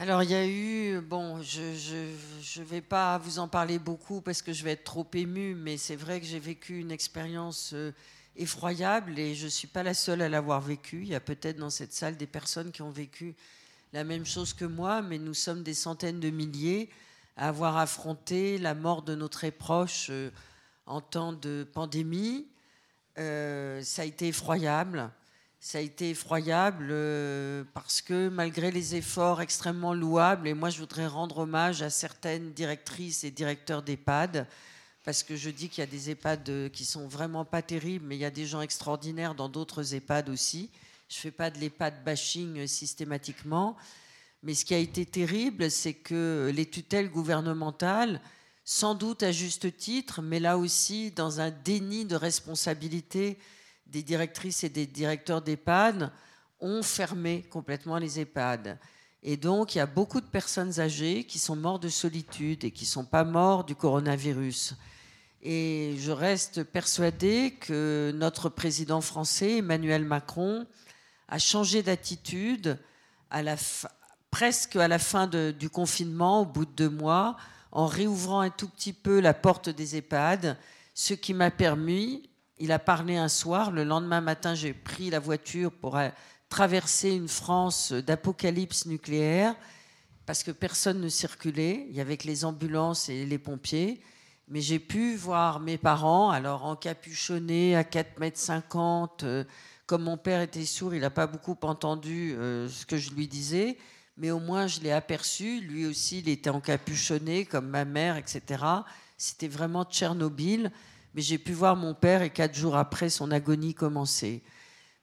Alors il y a eu, bon, je ne vais pas vous en parler beaucoup parce que je vais être trop émue, mais c'est vrai que j'ai vécu une expérience euh, effroyable et je ne suis pas la seule à l'avoir vécu. Il y a peut-être dans cette salle des personnes qui ont vécu la même chose que moi, mais nous sommes des centaines de milliers à avoir affronté la mort de nos très proches euh, en temps de pandémie. Euh, ça a été effroyable. Ça a été effroyable euh, parce que malgré les efforts extrêmement louables, et moi je voudrais rendre hommage à certaines directrices et directeurs d'EHPAD, parce que je dis qu'il y a des EHPAD euh, qui sont vraiment pas terribles, mais il y a des gens extraordinaires dans d'autres EHPAD aussi. Je ne fais pas de l'EHPAD bashing euh, systématiquement. Mais ce qui a été terrible, c'est que les tutelles gouvernementales, sans doute à juste titre, mais là aussi dans un déni de responsabilité des directrices et des directeurs d'EHPAD ont fermé complètement les EHPAD. Et donc, il y a beaucoup de personnes âgées qui sont mortes de solitude et qui ne sont pas mortes du coronavirus. Et je reste persuadée que notre président français, Emmanuel Macron, a changé d'attitude presque à la fin du confinement, au bout de deux mois, en réouvrant un tout petit peu la porte des EHPAD, ce qui m'a permis, il a parlé un soir. Le lendemain matin, j'ai pris la voiture pour euh, traverser une France d'apocalypse nucléaire parce que personne ne circulait. Il y avait que les ambulances et les pompiers. Mais j'ai pu voir mes parents, alors encapuchonnés à 4 mètres 50. Euh, comme mon père était sourd, il n'a pas beaucoup entendu euh, ce que je lui disais. Mais au moins, je l'ai aperçu. Lui aussi, il était encapuchonné, comme ma mère, etc. C'était vraiment Tchernobyl mais j'ai pu voir mon père et quatre jours après, son agonie commencer.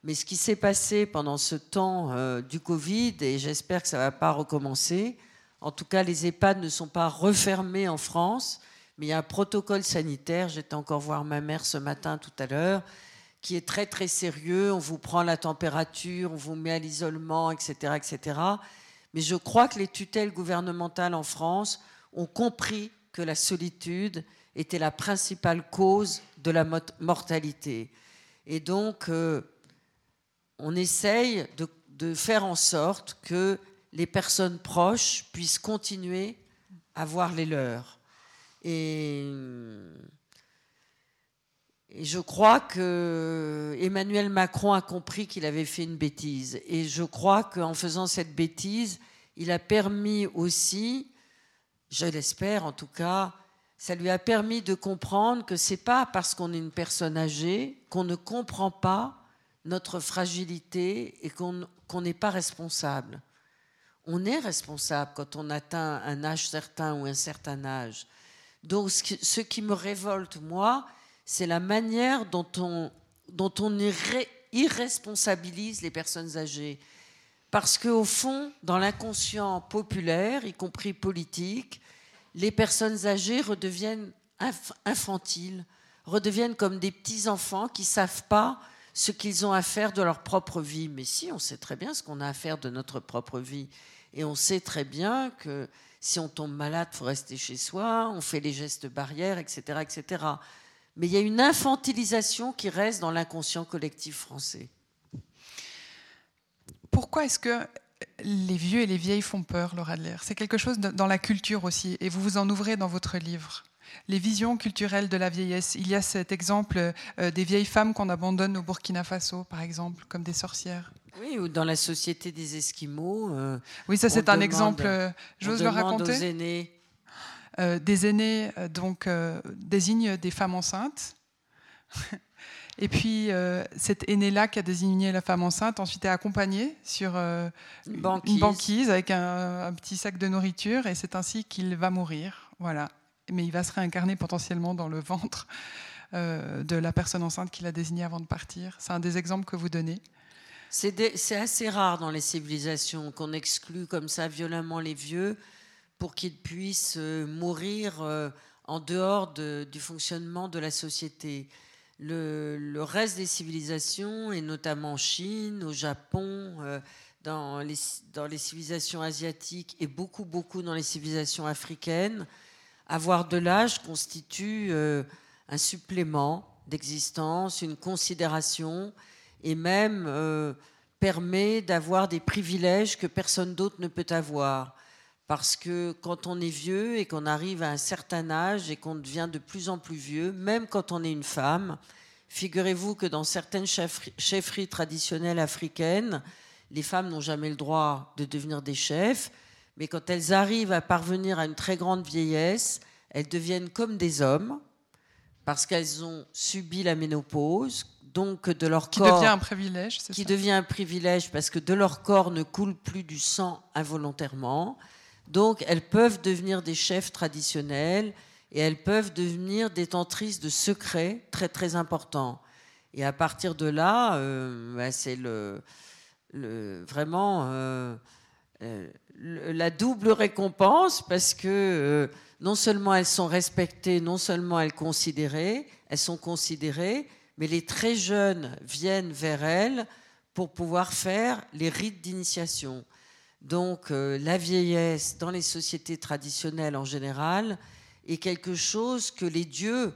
Mais ce qui s'est passé pendant ce temps euh, du Covid, et j'espère que ça ne va pas recommencer, en tout cas, les EHPAD ne sont pas refermés en France, mais il y a un protocole sanitaire. J'étais encore voir ma mère ce matin tout à l'heure, qui est très très sérieux. On vous prend la température, on vous met à l'isolement, etc., etc. Mais je crois que les tutelles gouvernementales en France ont compris que la solitude était la principale cause de la mortalité. Et donc, euh, on essaye de, faire en sorte que les personnes proches puissent continuer à voir les leurs. Et, et je crois que Emmanuel Macron a compris qu'il avait fait une bêtise. Et je crois qu'en faisant cette bêtise, il a permis aussi, je l'espère en tout cas, ça lui a permis de comprendre que c'est pas parce qu'on est une personne âgée qu'on ne comprend pas notre fragilité et qu'on n'est pas responsable. On est responsable quand on atteint un âge certain ou un certain âge. Donc ce qui me révolte, moi, c'est la manière dont on, dont on irresponsabilise les personnes âgées. Parce qu'au fond, dans l'inconscient populaire, y compris politique, les personnes âgées redeviennent infantiles, redeviennent comme des petits-enfants qui ne savent pas ce qu'ils ont à faire de leur propre vie. Mais si, on sait très bien ce qu'on a à faire de notre propre vie. Et on sait très bien que si on tombe malade, il faut rester chez soi, on fait les gestes barrières, etc., etc. Mais il y a une infantilisation qui reste dans l'inconscient collectif français. Pourquoi est-ce que les vieux et les vieilles font peur, Laura Adler. C'est quelque chose dans la culture aussi, et vous vous en ouvrez dans votre livre. Les visions culturelles de la vieillesse. Il y a cet exemple euh, des vieilles femmes qu'on abandonne au Burkina Faso, par exemple, comme des sorcières. Oui, ou dans la société des Esquimaux. Euh, oui, ça c'est un exemple. Euh, j'ose le raconter. Aux aînés. des aînés donc désignent des femmes enceintes. Et puis, cet aîné-là qui a désigné la femme enceinte, ensuite est accompagné sur une, banquise. avec un, petit sac de nourriture, et c'est ainsi qu'il va mourir. Voilà. Mais il va se réincarner potentiellement dans le ventre de la personne enceinte qu'il a désignée avant de partir. C'est un des exemples que vous donnez. C'est assez rare dans les civilisations qu'on exclue comme ça violemment les vieux pour qu'ils puissent euh, mourir euh, en dehors du fonctionnement de la société. Le, reste des civilisations, et notamment en Chine, au Japon, euh, dans, les, dans les civilisations asiatiques et beaucoup, beaucoup dans les civilisations africaines, avoir de l'âge constitue un supplément d'existence, une considération et même euh, permet d'avoir des privilèges que personne d'autre ne peut avoir. Parce que quand on est vieux et qu'on arrive à un certain âge et qu'on devient de plus en plus vieux, même quand on est une femme, figurez-vous que dans certaines chefferies traditionnelles africaines, les femmes n'ont jamais le droit de devenir des chefs, mais quand elles arrivent à parvenir à une très grande vieillesse, elles deviennent comme des hommes, parce qu'elles ont subi la ménopause, donc de leur qui corps. Qui devient un privilège, Qui devient un privilège parce que de leur corps ne coule plus du sang involontairement. Donc elles peuvent devenir des chefs traditionnels et elles peuvent devenir détentrices de secrets très très importants. Et à partir de là, euh, bah, c'est le, vraiment euh, euh, la double récompense parce que non seulement elles sont respectées, non seulement elles considérées, elles sont considérées, mais les très jeunes viennent vers elle pour pouvoir faire les rites d'initiation. Donc euh, la vieillesse dans les sociétés traditionnelles en général est quelque chose que les dieux,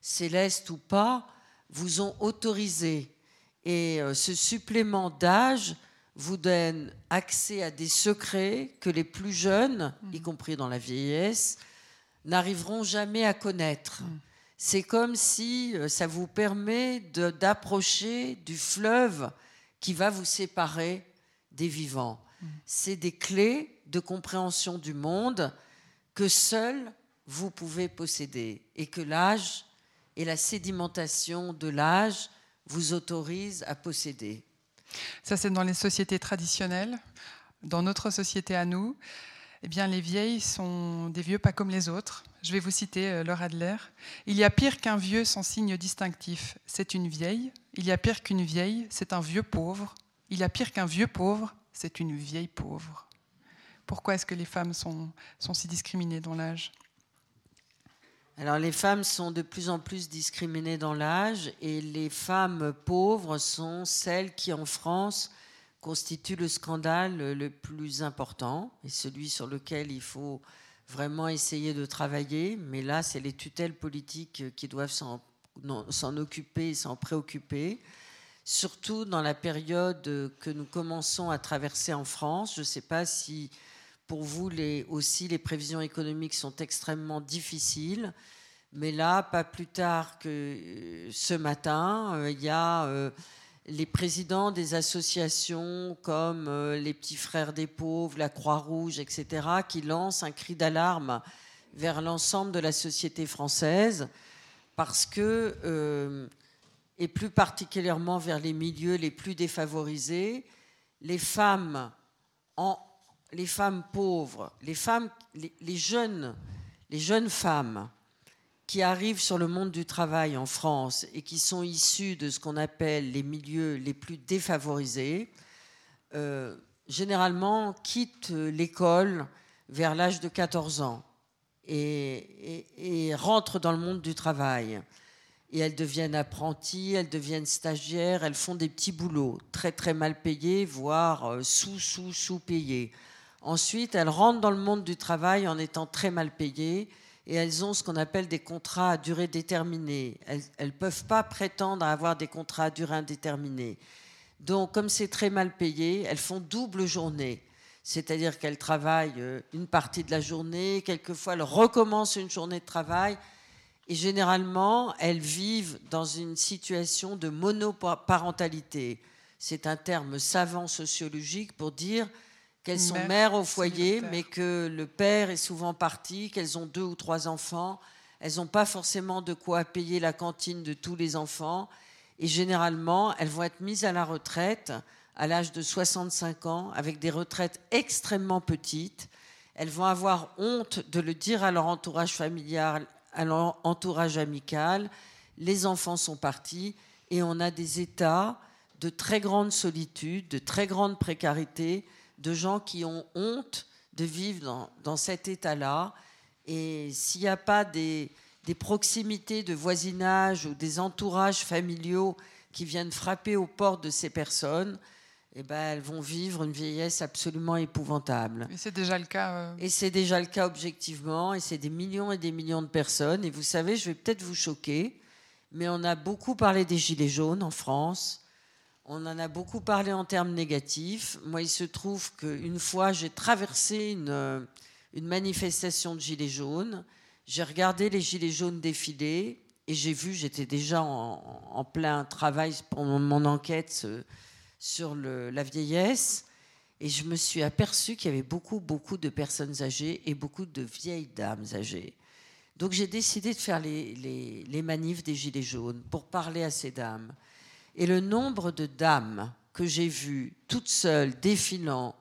célestes ou pas, vous ont autorisé. Et euh, ce supplément d'âge vous donne accès à des secrets que les plus jeunes, y mmh. compris dans la vieillesse, n'arriveront jamais à connaître. Mmh c'est comme si euh, ça vous permet d'approcher du fleuve qui va vous séparer des vivants. C'est des clés de compréhension du monde que seuls vous pouvez posséder et que l'âge et la sédimentation de l'âge vous autorisent à posséder. Ça, c'est dans les sociétés traditionnelles. Dans notre société à nous, eh bien, les vieilles sont des vieux pas comme les autres. Je vais vous citer euh, Laura Adler. Il y a pire qu'un vieux sans signe distinctif, c'est une vieille. Il y a pire qu'une vieille, c'est un vieux pauvre. Il y a pire qu'un vieux pauvre, c'est une vieille pauvre. Pourquoi est-ce que les femmes sont, sont si discriminées dans l'âge? Alors les femmes sont de plus en plus discriminées dans l'âge et les femmes pauvres sont celles qui en France constitue le scandale le plus important et celui sur lequel il faut vraiment essayer de travailler. Mais là, c'est les tutelles politiques qui doivent s'en occuper et s'en préoccuper. Surtout dans la période que nous commençons à traverser en France. Je ne sais pas si pour vous aussi les prévisions économiques sont extrêmement difficiles. Mais là, pas plus tard que ce matin, euh, il y a euh, les présidents des associations comme euh, les Petits Frères des Pauvres, la Croix-Rouge, etc., qui lancent un cri d'alarme vers l'ensemble de la société française, parce que, euh, et plus particulièrement vers les milieux les plus défavorisés, les femmes, les femmes pauvres, les, femmes, les, jeunes, les jeunes femmes, qui arrivent sur le monde du travail en France et qui sont issus de ce qu'on appelle les milieux les plus défavorisés, euh, généralement quittent l'école vers l'âge de 14 ans et, et, rentrent dans le monde du travail. Et elles deviennent apprenties, elles deviennent stagiaires, elles font des petits boulots très très mal payés, voire euh, sous sous sous payés. Ensuite, elles rentrent dans le monde du travail en étant très mal payées et elles ont ce qu'on appelle des contrats à durée déterminée. Elles ne peuvent pas prétendre à avoir des contrats à durée indéterminée. Donc, comme c'est très mal payé, elles font double journée. C'est-à-dire qu'elles travaillent euh, une partie de la journée, quelquefois elles recommencent une journée de travail, et généralement, elles vivent dans une situation de monoparentalité. C'est un terme savant sociologique pour dire qu'elles sont Mère mères au foyer, mais que le père est souvent parti, qu'elles ont deux ou trois enfants. Elles n'ont pas forcément de quoi payer la cantine de tous les enfants. Et généralement, elles vont être mises à la retraite à l'âge de 65 ans, avec des retraites extrêmement petites. Elles vont avoir honte de le dire à leur entourage familial, à entourage amical. Les enfants sont partis et on a des états de très grande solitude, de très grande précarité, de gens qui ont honte de vivre dans, dans cet état-là. Et s'il n'y a pas des, des proximités de voisinage ou des entourages familiaux qui viennent frapper aux portes de ces personnes, eh ben, elles vont vivre une vieillesse absolument épouvantable. Et c'est déjà le cas. euh, Et c'est déjà le cas objectivement, et c'est des millions et des millions de personnes. Et vous savez, je vais peut-être vous choquer, mais on a beaucoup parlé des Gilets jaunes en France. On en a beaucoup parlé en termes négatifs. Moi, il se trouve qu'une fois, j'ai traversé une, euh, une manifestation de Gilets jaunes. J'ai regardé les Gilets jaunes défiler et j'ai vu, j'étais déjà en, en plein travail pour mon, mon enquête euh, sur la vieillesse. Et je me suis aperçue qu'il y avait beaucoup, beaucoup de personnes âgées et beaucoup de vieilles dames âgées. Donc j'ai décidé de faire les, les- les manifs des Gilets jaunes pour parler à ces dames. Et le nombre de dames que j'ai vues toutes seules, défilant,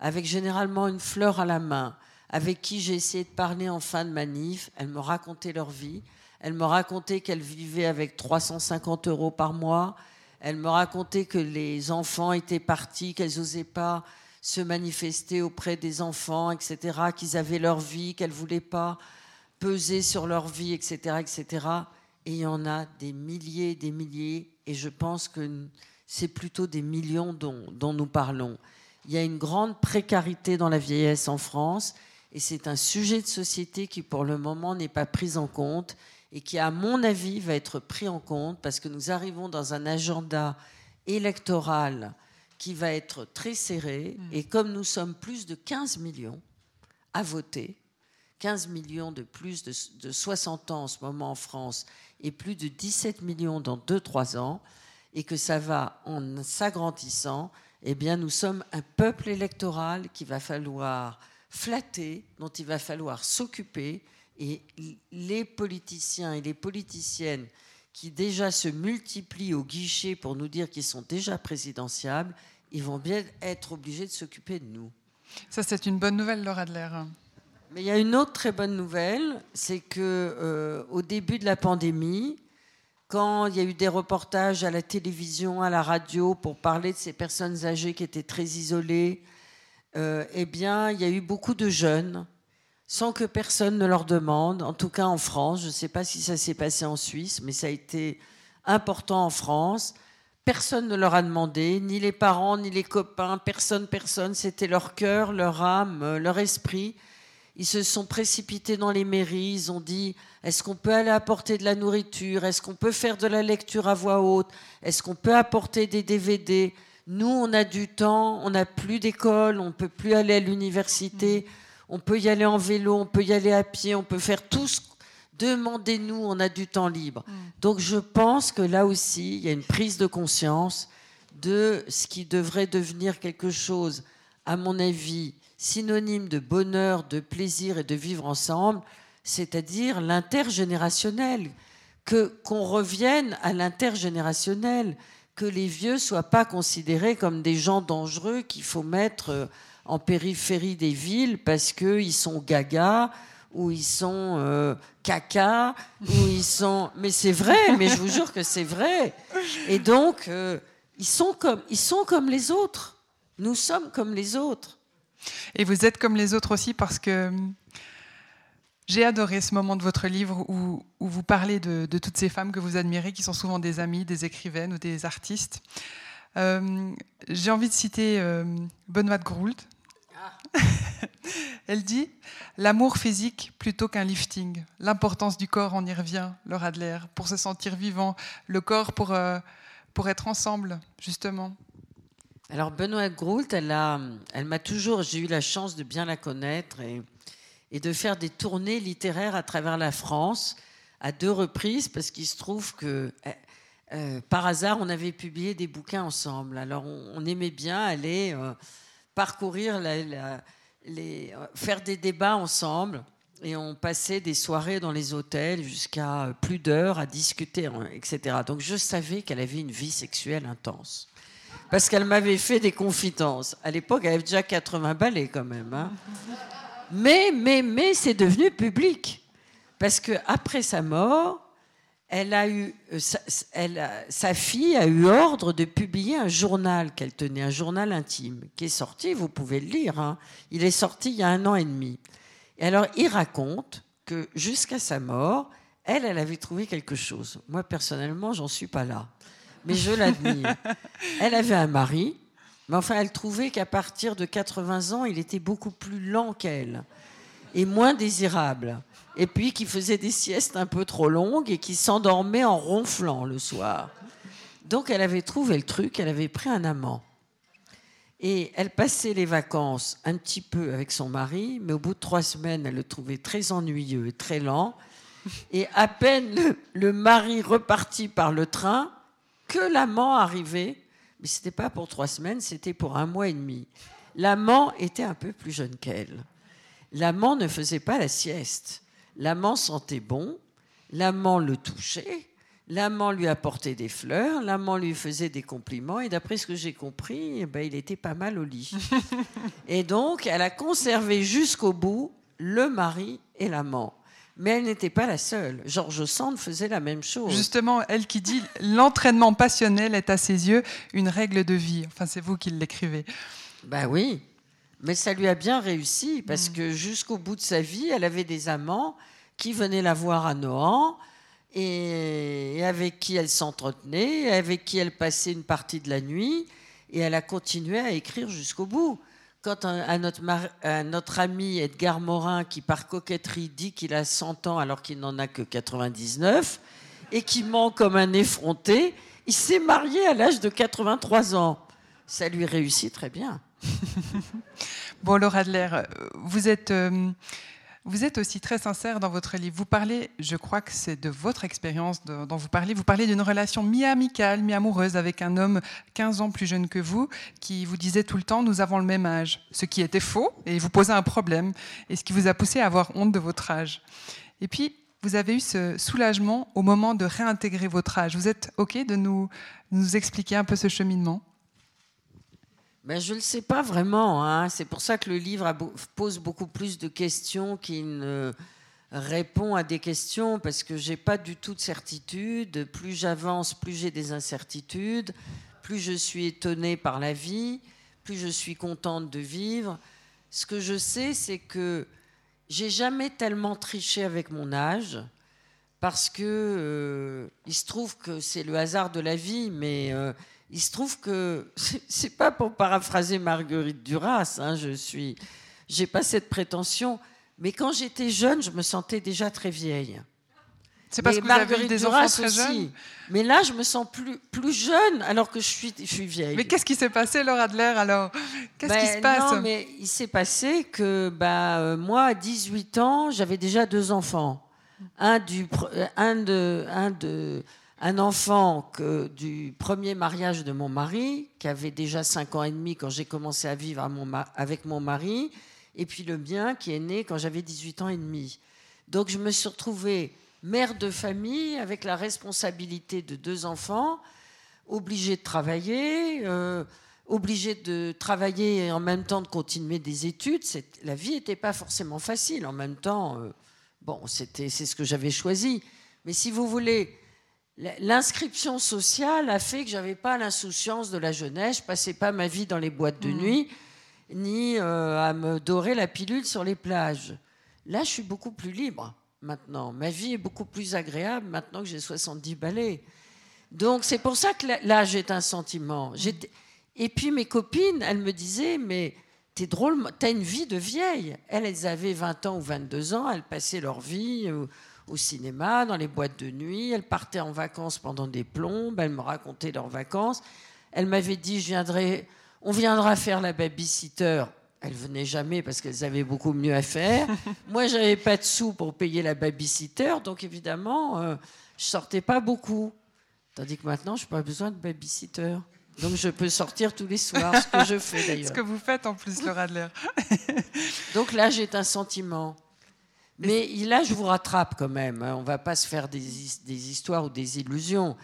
avec généralement une fleur à la main, avec qui j'ai essayé de parler en fin de manif, elles me racontaient leur vie. Elles me racontaient qu'elles vivaient avec 350 euros par mois. Elles me racontaient que les enfants étaient partis, qu'elles n'osaient pas se manifester auprès des enfants, etc., qu'ils avaient leur vie, qu'elles ne voulaient pas peser sur leur vie, etc., etc. Et il y en a des milliers, des milliers, et je pense que c'est plutôt des millions dont, dont nous parlons. Il y a une grande précarité dans la vieillesse en France, et c'est un sujet de société qui, pour le moment, n'est pas pris en compte, et qui, à mon avis, va être pris en compte, parce que nous arrivons dans un agenda électoral qui va être très serré, et comme nous sommes plus de 15 millions à voter, 15 millions de plus de, de 60 ans en ce moment en France et plus de 17 millions dans 2-3 ans, et que ça va en s'agrandissant, eh bien nous sommes un peuple électoral qu'il va falloir flatter, dont il va falloir s'occuper, et les politiciens et les politiciennes qui déjà se multiplient au guichet pour nous dire qu'ils sont déjà présidentiables, ils vont bien être obligés de s'occuper de nous. Ça, c'est une bonne nouvelle, Laura Adler. Mais il y a une autre très bonne nouvelle, c'est que euh, au début de la pandémie, quand il y a eu des reportages à la télévision, à la radio pour parler de ces personnes âgées qui étaient très isolées, euh, eh bien, il y a eu beaucoup de jeunes, sans que personne ne leur demande. En tout cas, en France, je ne sais pas si ça s'est passé en Suisse, mais ça a été important en France. Personne ne leur a demandé, ni les parents, ni les copains, personne, personne. C'était leur cœur, leur âme, leur esprit. Ils se sont précipités dans les mairies, ils ont dit est-ce qu'on peut aller apporter de la nourriture? Est-ce qu'on peut faire de la lecture à voix haute? Est-ce qu'on peut apporter des DVD Nous, on a du temps, on n'a plus d'école, on ne peut plus aller à l'université, on peut y aller en vélo, on peut y aller à pied, on peut faire tout ce Demandez-nous, on a du temps libre. Donc je pense que là aussi, il y a une prise de conscience de ce qui devrait devenir quelque chose, à mon avis, synonyme de bonheur, de plaisir et de vivre ensemble, c'est-à-dire l'intergénérationnel. Que qu'on revienne à l'intergénérationnel, que les vieux soient pas considérés comme des gens dangereux qu'il faut mettre euh, en périphérie des villes parce qu'ils sont gaga ou ils sont euh, caca ou ils sont mais c'est vrai mais je vous jure que c'est vrai. Et donc euh, ils sont comme ils sont comme les autres. Nous sommes comme les autres. Et vous êtes comme les autres aussi parce que hum, j'ai adoré ce moment de votre livre où, vous parlez de toutes ces femmes que vous admirez, qui sont souvent des amies, des écrivaines ou des artistes. Euh, j'ai envie de citer euh, Benoît de Groult. Elle dit L'amour physique plutôt qu'un lifting. L'importance du corps, on y revient, Laura Adler, pour se sentir vivant. Le corps pour, euh, pour être ensemble, justement. Alors Benoît Groult, elle, m'a toujours, j'ai eu la chance de bien la connaître et, et de faire des tournées littéraires à travers la France à deux reprises parce qu'il se trouve que euh, euh, par hasard on avait publié des bouquins ensemble. Alors on, aimait bien aller euh, parcourir, les, faire des débats ensemble. Et on passait des soirées dans les hôtels jusqu'à plus d'heures à discuter, hein, etc. Donc je savais qu'elle avait une vie sexuelle intense. Parce qu'elle m'avait fait des confidences. À l'époque, elle avait déjà 80 balais quand même. Hein. Mais, mais, mais c'est devenu public. Parce qu'après sa mort, elle a eu, euh, sa, fille a eu ordre de publier un journal qu'elle tenait, un journal intime, qui est sorti, vous pouvez le lire, hein. il est sorti il y a un an et demi. Et alors, il raconte que jusqu'à sa mort, elle, elle avait trouvé quelque chose. Moi, personnellement, j'en suis pas là. Mais je l'admire. elle avait un mari, mais enfin, elle trouvait qu'à partir de 80 ans, il était beaucoup plus lent qu'elle et moins désirable et puis qui faisait des siestes un peu trop longues et qui s'endormait en ronflant le soir. Donc elle avait trouvé le truc, elle avait pris un amant. Et elle passait les vacances un petit peu avec son mari, mais au bout de trois semaines, elle le trouvait très ennuyeux et très lent. Et à peine le, le mari reparti par le train, que l'amant arrivait. Mais ce n'était pas pour trois semaines, c'était pour un mois et demi. L'amant était un peu plus jeune qu'elle. L'amant ne faisait pas la sieste. L'amant sentait bon, l'amant le touchait, l'amant lui apportait des fleurs, l'amant lui faisait des compliments, et d'après ce que j'ai compris, eh ben, il était pas mal au lit. et donc, elle a conservé jusqu'au bout le mari et l'amant. Mais elle n'était pas la seule. Georges Sand faisait la même chose. Justement, elle qui dit l'entraînement passionnel est à ses yeux une règle de vie. Enfin, c'est vous qui l'écrivez. Ben oui, mais ça lui a bien réussi parce mm. que jusqu'au bout de sa vie, elle avait des amants qui venait la voir à Nohant et avec qui elle s'entretenait, avec qui elle passait une partie de la nuit, et elle a continué à écrire jusqu'au bout. Quand à notre, notre, ami Edgar Morin, qui par coquetterie dit qu'il a 100 ans alors qu'il n'en a que 99, et qui ment comme un effronté, il s'est marié à l'âge de 83 ans. Ça lui réussit très bien. bon, Laura Adler, vous êtes... Euh, vous êtes aussi très sincère dans votre livre. Vous parlez, je crois que c'est de votre expérience dont vous parlez, vous parlez d'une relation mi-amicale, mi-amoureuse avec un homme 15 ans plus jeune que vous qui vous disait tout le temps nous avons le même âge, ce qui était faux et vous posait un problème et ce qui vous a poussé à avoir honte de votre âge. Et puis, vous avez eu ce soulagement au moment de réintégrer votre âge. Vous êtes OK de nous, nous expliquer un peu ce cheminement? Ben, je ne le sais pas vraiment. Hein. C'est pour ça que le livre pose beaucoup plus de questions qu'il ne répond à des questions, parce que je n'ai pas du tout de certitude. Plus j'avance, plus j'ai des incertitudes, plus je suis étonnée par la vie, plus je suis contente de vivre. Ce que je sais, c'est que j'ai jamais tellement triché avec mon âge, parce que euh, il se trouve que c'est le hasard de la vie, mais euh, il se trouve que c'est pas pour paraphraser Marguerite Duras, hein, je suis, j'ai pas cette prétention, mais quand j'étais jeune, je me sentais déjà très vieille. C'est parce que vous avez des Duras enfants très jeunes. Mais là, je me sens plus, plus jeune alors que je suis, je suis vieille. Mais qu'est-ce qui s'est passé, Laura Adler, alors? Qu'est-ce qui ben, se passe? Non, mais il s'est passé que bah, euh, moi, à 18 ans, j'avais déjà deux enfants. Un, du, un, de, un de, un enfant que, du premier mariage de mon mari, qui avait déjà 5 ans et demi quand j'ai commencé à vivre avec mon mari, et puis le mien qui est né quand j'avais 18 ans et demi. Donc je me suis retrouvée mère de famille avec la responsabilité de deux enfants, obligée de travailler, euh, obligée de travailler et en même temps de continuer des études. La vie n'était pas forcément facile. En même temps, euh, bon, c'était c'est ce que j'avais choisi. Mais si vous voulez, L'inscription sociale a fait que j'avais pas l'insouciance de la jeunesse. Je passais pas ma vie dans les boîtes de mmh. nuit, ni euh, à me dorer la pilule sur les plages. Là, je suis beaucoup plus libre maintenant. Ma vie est beaucoup plus agréable maintenant que j'ai 70 balais. Donc c'est pour ça que l'âge est un sentiment. Mmh. Et puis mes copines, elles me disaient, mais t'es drôle, t'as une vie de vieille. Elles, elles avaient 20 ans ou 22 ans, elles passaient leur vie au cinéma, dans les boîtes de nuit. Elles partaient en vacances pendant des plombes. Elles me racontaient leurs vacances. Elles m'avaient dit, je viendrai, on viendra faire la babysitter. Elles venaient jamais parce qu'elles avaient beaucoup mieux à faire. Moi, j'avais pas de sous pour payer la babysitter, donc évidemment, euh, je sortais pas beaucoup. Tandis que maintenant, je n'ai pas besoin de babysitter. Donc je peux sortir tous les soirs, ce que je fais d'ailleurs. Ce que vous faites en plus, Laura Adler. Donc là, j'ai un sentiment. Mais là, je vous rattrape quand même. Hein. On ne va pas se faire des, histoires ou des illusions.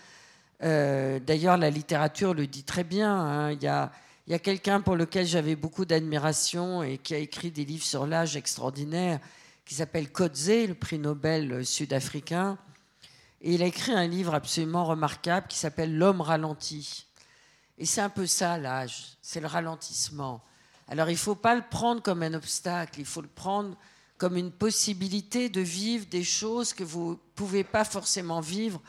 Euh, d'ailleurs, la littérature le dit très bien. Hein. Il y a, quelqu'un pour lequel j'avais beaucoup d'admiration et qui a écrit des livres sur l'âge extraordinaires, qui s'appelle Kodze, le prix Nobel sud-africain. Et il a écrit un livre absolument remarquable qui s'appelle L'homme ralenti. Et c'est un peu ça l'âge, c'est le ralentissement. Alors il ne faut pas le prendre comme un obstacle, il faut le prendre comme une possibilité de vivre des choses que vous ne pouvez pas forcément vivre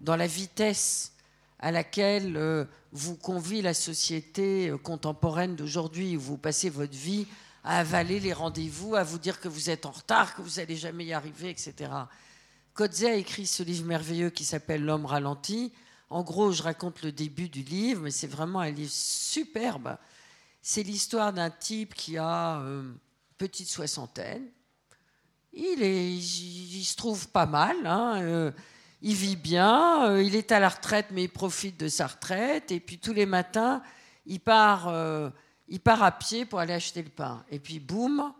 dans la vitesse à laquelle euh, vous convie la société euh, contemporaine d'aujourd'hui, où vous passez votre vie à avaler les rendez-vous, à vous dire que vous êtes en retard, que vous n'allez jamais y arriver, etc. Kodze a écrit ce livre merveilleux qui s'appelle L'homme ralenti. En gros, je raconte le début du livre, mais c'est vraiment un livre superbe. C'est l'histoire d'un type qui a euh, petite soixantaine. Il, se trouve pas mal. Hein, il vit bien, euh, il est à la retraite, mais il profite de sa retraite. Et puis tous les matins, il part, euh, il part à pied pour aller acheter le pain. Et puis boum,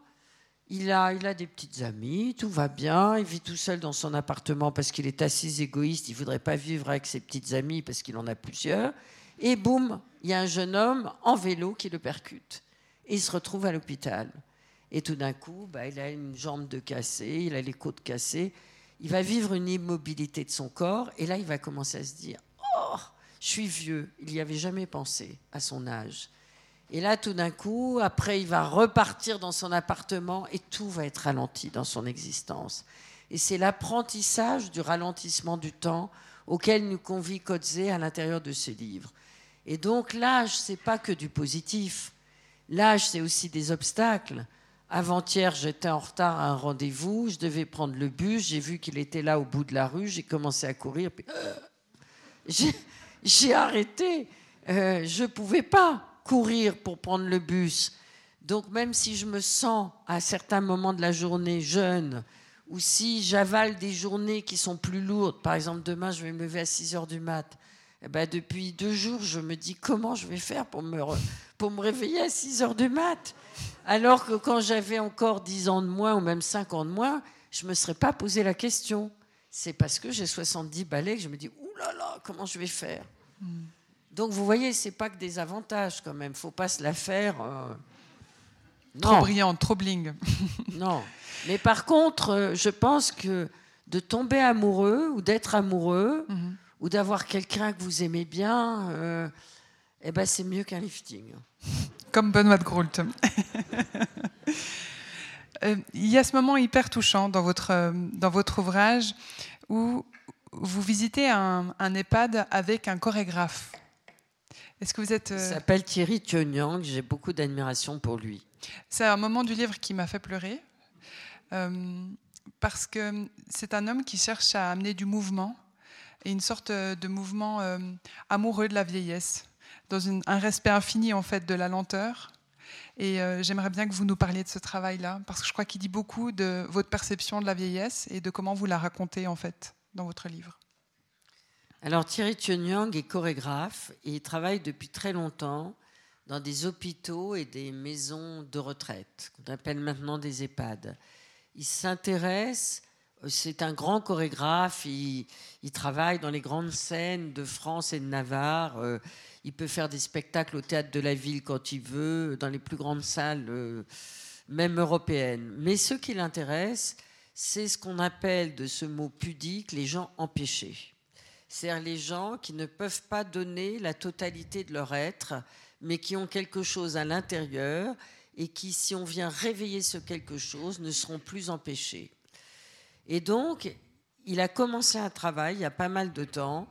il a, il a des petites amies, tout va bien. Il vit tout seul dans son appartement parce qu'il est assez égoïste. Il voudrait pas vivre avec ses petites amies parce qu'il en a plusieurs. Et boum, il y a un jeune homme en vélo qui le percute. Et il se retrouve à l'hôpital. Et tout d'un coup, bah, il a une jambe de cassée, il a les côtes cassées il va vivre une immobilité de son corps, et là, il va commencer à se dire Oh, je suis vieux. Il n'y avait jamais pensé à son âge. Et là, tout d'un coup, après, il va repartir dans son appartement et tout va être ralenti dans son existence. Et c'est l'apprentissage du ralentissement du temps auquel nous convie Kodze à l'intérieur de ce livre. Et donc, l'âge, c'est pas que du positif. L'âge, c'est aussi des obstacles. Avant-hier, j'étais en retard à un rendez-vous, je devais prendre le bus, j'ai vu qu'il était là au bout de la rue, j'ai commencé à courir, puis euh, j'ai arrêté. Euh, je ne pouvais pas courir pour prendre le bus. Donc même si je me sens à certains moments de la journée jeune, ou si j'avale des journées qui sont plus lourdes, par exemple demain je vais me lever à 6 heures du mat', eh ben, depuis deux jours je me dis comment je vais faire pour me, pour me réveiller à 6 heures du mat' Alors que quand j'avais encore 10 ans de moins ou même 5 ans de moins, je ne me serais pas posé la question. C'est parce que j'ai 70 balais que je me dis, ouh là là, comment je vais faire? Donc vous voyez, c'est pas que des avantages quand même. faut pas se la faire. Euh, trop brillante, trop bling. non. Mais par contre, euh, je pense que de tomber amoureux ou d'être amoureux mhm. ou d'avoir quelqu'un que vous aimez bien, euh, eh ben c'est mieux qu'un lifting comme Benoît de Groult. Euh, il y a ce moment hyper touchant dans votre, euh, dans votre ouvrage où vous visitez un, EHPAD avec un chorégraphe. Est-ce que vous êtes... Euh, Il s'appelle Thierry Thionyang, j'ai beaucoup d'admiration pour lui. C'est un moment du livre qui m'a fait pleurer, parce que c'est un homme qui cherche à amener du mouvement, et une sorte de mouvement amoureux de la vieillesse dans un respect infini en fait de la lenteur. Et euh, j'aimerais bien que vous nous parliez de ce travail-là, parce que je crois qu'il dit beaucoup de votre perception de la vieillesse et de comment vous la racontez en fait dans votre livre. Alors Thierry Thionyang est chorégraphe et il travaille depuis très longtemps dans des hôpitaux et des maisons de retraite, qu'on appelle maintenant des EHPAD. Il s'intéresse, c'est un grand chorégraphe, il, travaille dans les grandes scènes de France et de Navarre. Euh, il peut faire des spectacles au théâtre de la ville quand il veut, dans les plus grandes salles, euh, même européennes. Mais ce qui l'intéresse, c'est ce qu'on appelle de ce mot pudique les gens empêchés. C'est-à-dire les gens qui ne peuvent pas donner la totalité de leur être, mais qui ont quelque chose à l'intérieur et qui, si on vient réveiller ce quelque chose, ne seront plus empêchés. Et donc, il a commencé un travail il y a pas mal de temps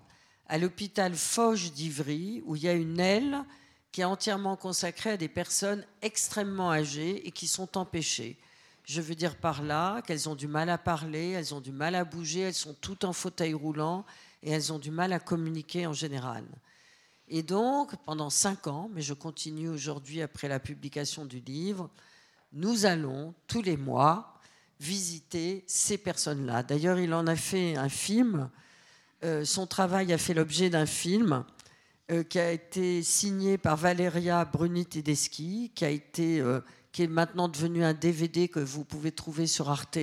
à l'hôpital Foch d'Ivry, où il y a une aile qui est entièrement consacrée à des personnes extrêmement âgées et qui sont empêchées. Je veux dire par là qu'elles ont du mal à parler, elles ont du mal à bouger, elles sont toutes en fauteuil roulant et elles ont du mal à communiquer en général. Et donc, pendant cinq ans, mais je continue aujourd'hui après la publication du livre, nous allons tous les mois visiter ces personnes-là. D'ailleurs, il en a fait un film euh, son travail a fait l'objet d'un film euh, qui a été signé par Valeria Bruni Tedeschi, qui, a été, euh, qui est maintenant devenu un DVD que vous pouvez trouver sur Arte,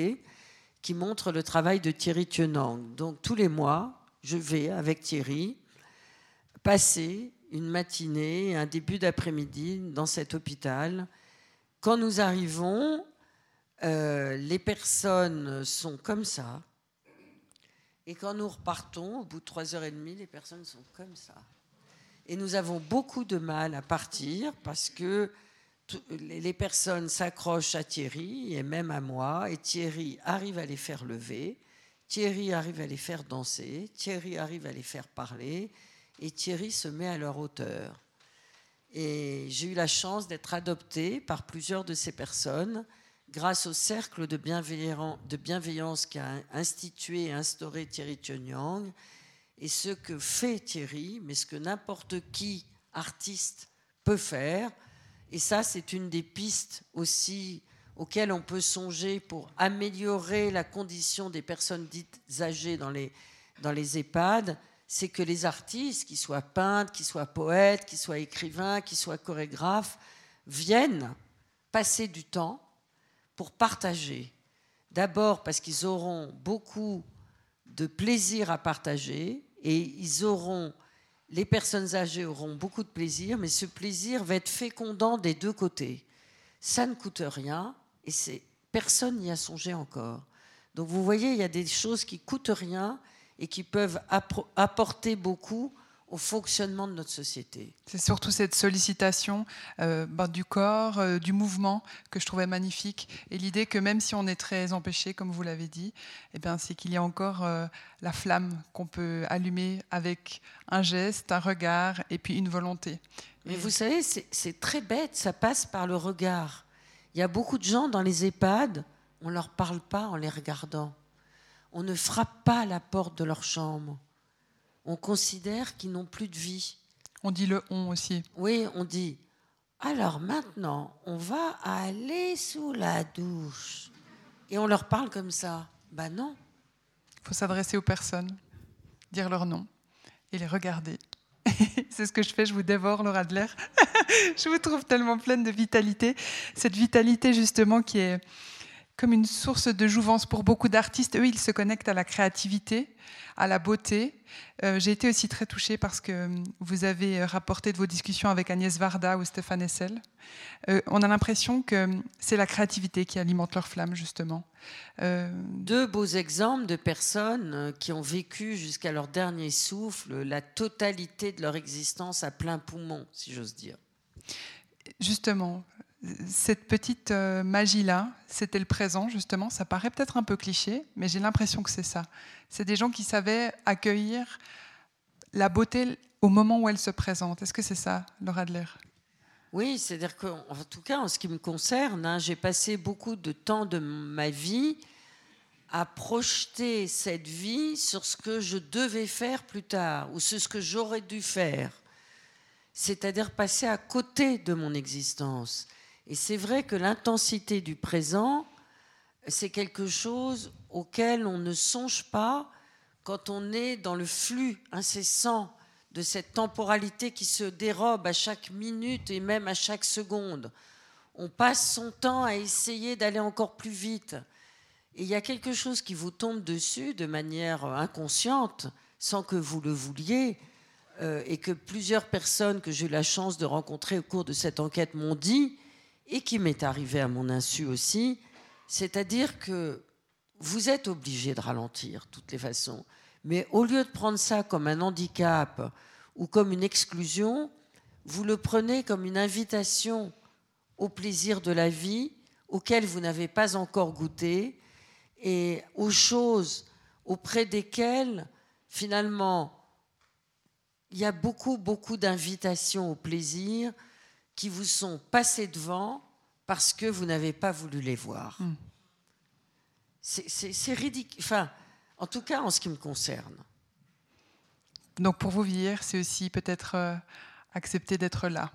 qui montre le travail de Thierry Thionang. Donc tous les mois, je vais avec Thierry passer une matinée, un début d'après-midi dans cet hôpital. Quand nous arrivons, euh, les personnes sont comme ça. Et quand nous repartons, au bout de trois heures et demie, les personnes sont comme ça. Et nous avons beaucoup de mal à partir parce que les personnes s'accrochent à Thierry et même à moi, et Thierry arrive à les faire lever, Thierry arrive à les faire danser, Thierry arrive à les faire parler, et Thierry se met à leur hauteur. Et j'ai eu la chance d'être adoptée par plusieurs de ces personnes grâce au cercle de, bienveillance qu'a institué et instauré Thierry Tionyang. Et ce que fait Thierry, mais ce que n'importe qui, artiste, peut faire. Et ça, c'est une des pistes aussi auxquelles on peut songer pour améliorer la condition des personnes dites âgées dans les, dans les EHPAD, c'est que les artistes, qu'ils soient peintres, qu'ils soient poètes, qu'ils soient écrivains, qu'ils soient chorégraphes, viennent passer du temps pour partager. D'abord parce qu'ils auront beaucoup de plaisir à partager et ils auront, les personnes âgées auront beaucoup de plaisir, mais ce plaisir va être fécondant des deux côtés. Ça ne coûte rien et c'est personne n'y a songé encore. Donc vous voyez, il y a des choses qui coûtent rien et qui peuvent apporter beaucoup au fonctionnement de notre société. C'est surtout cette sollicitation euh, ben, du corps, euh, du mouvement que je trouvais magnifique. Et l'idée que même si on est très empêché, comme vous l'avez dit, eh bien, c'est qu'il y a encore euh, la flamme qu'on peut allumer avec un geste, un regard et puis une volonté. Mais vous savez, c'est très bête, ça passe par le regard. Il y a beaucoup de gens dans les EHPAD, on ne leur parle pas en les regardant on ne frappe pas à la porte de leur chambre. On considère qu'ils n'ont plus de vie. On dit le on aussi. Oui, on dit. Alors maintenant, on va aller sous la douche. Et on leur parle comme ça. Ben non. Il faut s'adresser aux personnes, dire leur nom et les regarder. C'est ce que je fais, je vous dévore, Laura Adler. je vous trouve tellement pleine de vitalité. Cette vitalité, justement, qui est, comme une source de jouvence pour beaucoup d'artistes. Eux, ils se connectent à la créativité, à la beauté. Euh, j'ai été aussi très touchée parce que euh, vous avez rapporté de vos discussions avec Agnès Varda ou Stéphane Essel. Euh, on a l'impression que c'est la créativité qui alimente leur flamme, justement. Deux beaux exemples de personnes qui ont vécu jusqu'à leur dernier souffle la totalité de leur existence à plein poumon, si j'ose dire. Justement, cette petite euh, magie-là, c'était le présent, justement. Ça paraît peut-être un peu cliché, mais j'ai l'impression que c'est ça. C'est des gens qui savaient accueillir la beauté au moment où elle se présente. Est-ce que c'est ça, Laura Adler? Oui, c'est-à-dire qu'en tout cas, en ce qui me concerne, hein, j'ai passé beaucoup de temps de ma vie à projeter cette vie sur ce que je devais faire plus tard, ou sur ce que j'aurais dû faire. C'est-à-dire passer à côté de mon existence. Et c'est vrai que l'intensité du présent, c'est quelque chose auquel on ne songe pas quand on est dans le flux incessant de cette temporalité qui se dérobe à chaque minute et même à chaque seconde. On passe son temps à essayer d'aller encore plus vite. Et il y a quelque chose qui vous tombe dessus de manière inconsciente, sans que vous le vouliez, euh, et que plusieurs personnes que j'ai eu la chance de rencontrer au cours de cette enquête m'ont dit, et qui m'est arrivé à mon insu aussi, c'est-à-dire que vous êtes obligé de ralentir, de toutes les façons. Mais au lieu de prendre ça comme un handicap ou comme une exclusion, vous le prenez comme une invitation au plaisir de la vie auquel vous n'avez pas encore goûté et aux choses auprès desquelles, finalement, il y a beaucoup, beaucoup d'invitations au plaisir qui vous sont passés devant parce que vous n'avez pas voulu les voir. Hmm. C'est ridicule. Enfin, en tout cas, en ce qui me concerne. Donc, pour vous vieillir, c'est aussi peut-être euh, accepter d'être là.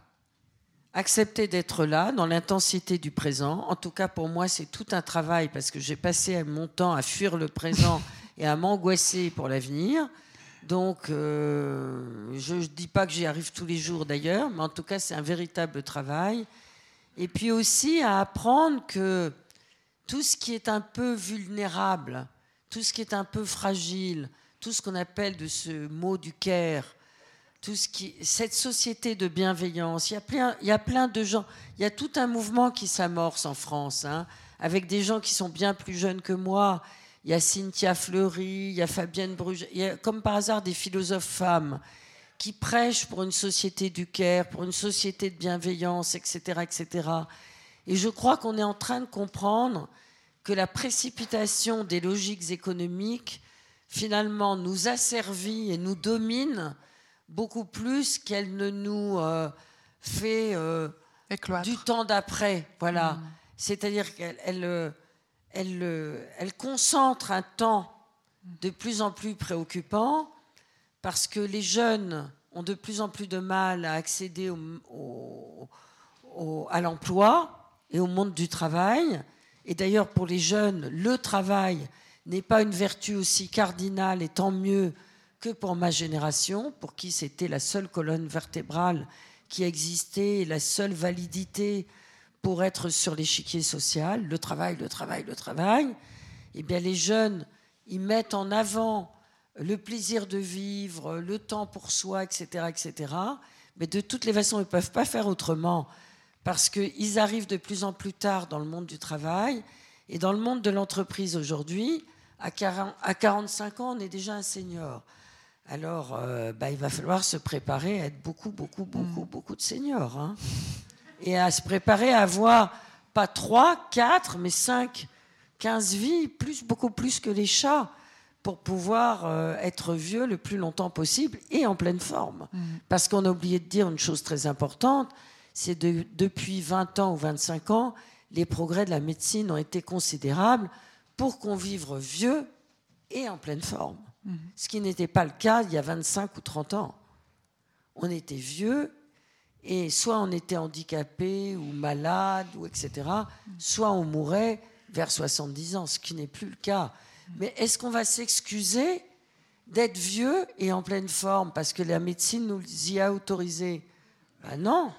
Accepter d'être là, dans l'intensité du présent. En tout cas, pour moi, c'est tout un travail parce que j'ai passé mon temps à fuir le présent et à m'angoisser pour l'avenir. Donc, euh, je ne dis pas que j'y arrive tous les jours d'ailleurs, mais en tout cas, c'est un véritable travail. Et puis aussi à apprendre que tout ce qui est un peu vulnérable, tout ce qui est un peu fragile, tout ce qu'on appelle de ce mot du care, tout ce qui, cette société de bienveillance, il y, a plein, il y a plein de gens, il y a tout un mouvement qui s'amorce en France, hein, avec des gens qui sont bien plus jeunes que moi il y a Cynthia Fleury, il y a Fabienne Bruges, il y a comme par hasard des philosophes femmes qui prêchent pour une société du care, pour une société de bienveillance, etc. etc. Et je crois qu'on est en train de comprendre que la précipitation des logiques économiques, finalement, nous asservit et nous domine beaucoup plus qu'elle ne nous euh, fait euh, du temps d'après. Voilà. Mm. C'est-à-dire qu'elle... Elle, euh, elle concentre un temps de plus en plus préoccupant parce que les jeunes ont de plus en plus de mal à accéder à l'emploi et au monde du travail. Et d'ailleurs, pour les jeunes, le travail n'est pas une vertu aussi cardinale, et tant mieux que pour ma génération, pour qui c'était la seule colonne vertébrale qui existait, la seule validité pour être sur l'échiquier social, le travail, le travail, le travail, eh bien les jeunes, ils mettent en avant le plaisir de vivre, le temps pour soi, etc., etc. Mais de toutes les façons, ils ne peuvent pas faire autrement parce qu'ils arrivent de plus en plus tard dans le monde du travail et dans le monde de l'entreprise aujourd'hui. À 45 ans, on est déjà un senior. Alors, euh, bah, il va falloir se préparer à être beaucoup, beaucoup, beaucoup, mm. beaucoup de seniors. Hein et à se préparer à avoir pas 3, 4, mais 5, 15 vies, plus, beaucoup plus que les chats, pour pouvoir euh, être vieux le plus longtemps possible et en pleine forme. Mm. Parce qu'on a oublié de dire une chose très importante, c'est que depuis 20 ans ou 25 ans, les progrès de la médecine ont été considérables pour qu'on vive vieux et en pleine forme. Mm. Ce qui n'était pas le cas il y a 25 ou 30 ans. On était vieux et soit on était handicapé ou malade, ou etc., soit on mourait vers 70 ans, ce qui n'est plus le cas. Mais est-ce qu'on va s'excuser d'être vieux et en pleine forme parce que la médecine nous y a autorisé? Ben Non,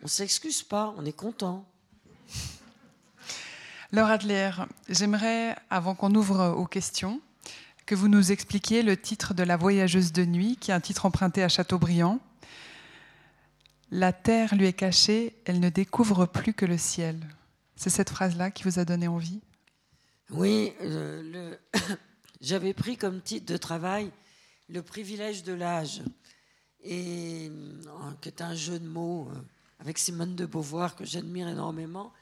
on ne s'excuse pas, on est content. Laure Adler, j'aimerais, avant qu'on ouvre aux questions, que vous nous expliquiez le titre de La Voyageuse de nuit, qui est un titre emprunté à Chateaubriand. La terre lui est cachée, elle ne découvre plus que le ciel. C'est cette phrase-là qui vous a donné envie? Oui, j'avais pris comme titre de travail le privilège de l'âge, et euh, qui est un jeu de mots euh, avec Simone de Beauvoir que j'admire énormément.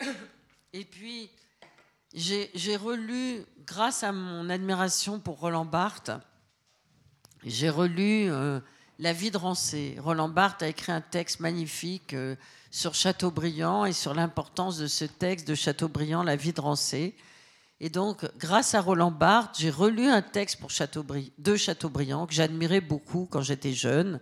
Et puis, j'ai relu, grâce à mon admiration pour Roland Barthes, j'ai relu euh, la vie de Rancé. Roland Barthes a écrit un texte magnifique euh, sur Chateaubriand et sur l'importance de ce texte de Chateaubriand, La vie de Rancé. Et donc, grâce à Roland Barthes, j'ai relu un texte pour de Chateaubriand que j'admirais beaucoup quand j'étais jeune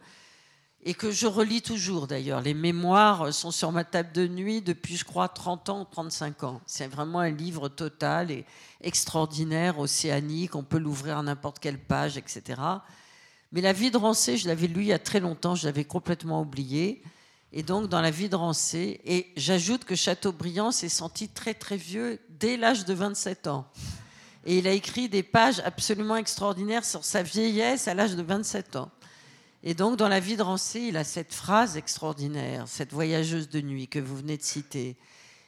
et que je relis toujours d'ailleurs. Les mémoires sont sur ma table de nuit depuis, je crois, 30 ans ou 35 ans. C'est vraiment un livre total et extraordinaire, océanique. On peut l'ouvrir à n'importe quelle page, etc. Mais la vie de Rancé, je l'avais lu il y a très longtemps, je l'avais complètement oublié. Et donc, dans la vie de Rancé, et j'ajoute que Chateaubriand s'est senti très très vieux dès l'âge de 27 ans. Et il a écrit des pages absolument extraordinaires sur sa vieillesse à l'âge de 27 ans. Et donc, dans la vie de Rancé, il a cette phrase extraordinaire, cette voyageuse de nuit que vous venez de citer.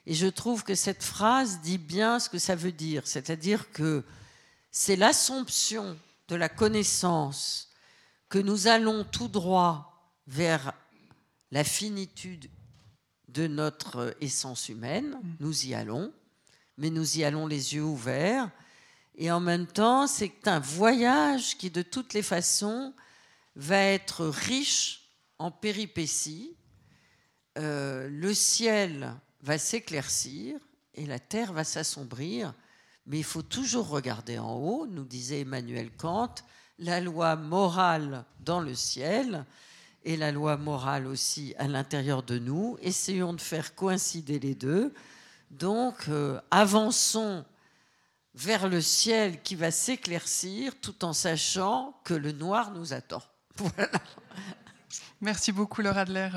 Et je trouve que cette phrase dit bien ce que ça veut dire, c'est-à-dire que c'est l'assomption de la connaissance que nous allons tout droit vers la finitude de notre essence humaine, mm. nous y allons, mais nous y allons les yeux ouverts. Et en même temps, c'est un voyage qui, de toutes les façons, va être riche en péripéties. Euh, le ciel va s'éclaircir et la terre va s'assombrir, mais il faut toujours regarder en haut, nous disait Emmanuel Kant, la loi morale dans le ciel et la loi morale aussi à l'intérieur de nous. Essayons de faire coïncider les deux. Donc, euh, avançons vers le ciel qui va s'éclaircir tout en sachant que le noir nous attend. Voilà. Merci beaucoup, Laura Adler.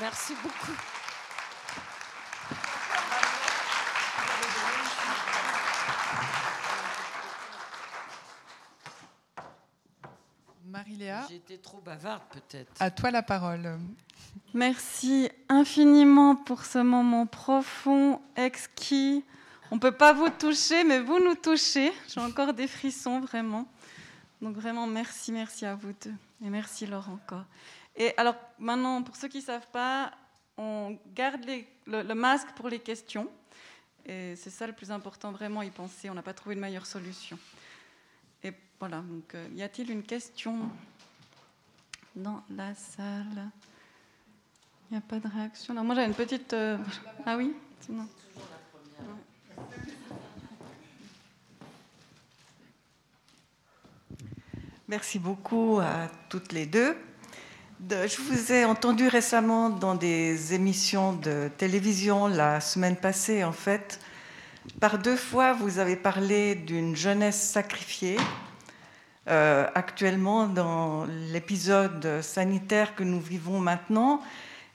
Merci beaucoup. J'ai été trop bavarde peut-être. À toi la parole. Merci infiniment pour ce moment profond, exquis. On ne peut pas vous toucher, mais vous nous touchez. J'ai encore des frissons, vraiment. Donc vraiment, merci, merci à vous deux. Et merci Laure encore. Et alors maintenant, pour ceux qui ne savent pas, on garde le, le, masque pour les questions. Et c'est ça le plus important, vraiment y penser. On n'a pas trouvé une meilleure solution. Et voilà, donc euh, y a-t-il une question? Dans la salle Il n'y a pas de réaction non, Moi j'ai une petite... Euh... Ah oui. Merci beaucoup à toutes les deux. Je vous ai entendu récemment dans des émissions de télévision la semaine passée, en fait. Par deux fois, vous avez parlé d'une jeunesse sacrifiée. Euh, actuellement, dans l'épisode sanitaire que nous vivons maintenant,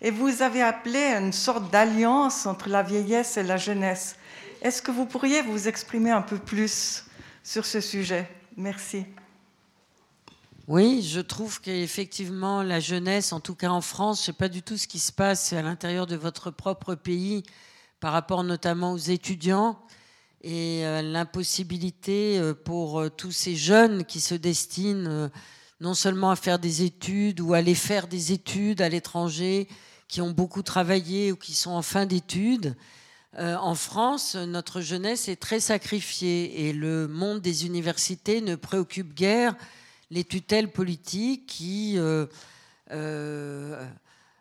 et vous avez appelé à une sorte d'alliance entre la vieillesse et la jeunesse. Est-ce que vous pourriez vous exprimer un peu plus sur ce sujet? Merci. Oui, je trouve qu'effectivement, la jeunesse, en tout cas en France, je ne sais pas du tout ce qui se passe à l'intérieur de votre propre pays par rapport notamment aux étudiants et euh, l'impossibilité euh, pour euh, tous ces jeunes qui se destinent non seulement à faire des études ou à aller faire des études à l'étranger, qui ont beaucoup travaillé ou qui sont en fin d'études. en France, notre jeunesse est très sacrifiée et le monde des universités ne préoccupe guère les tutelles politiques qui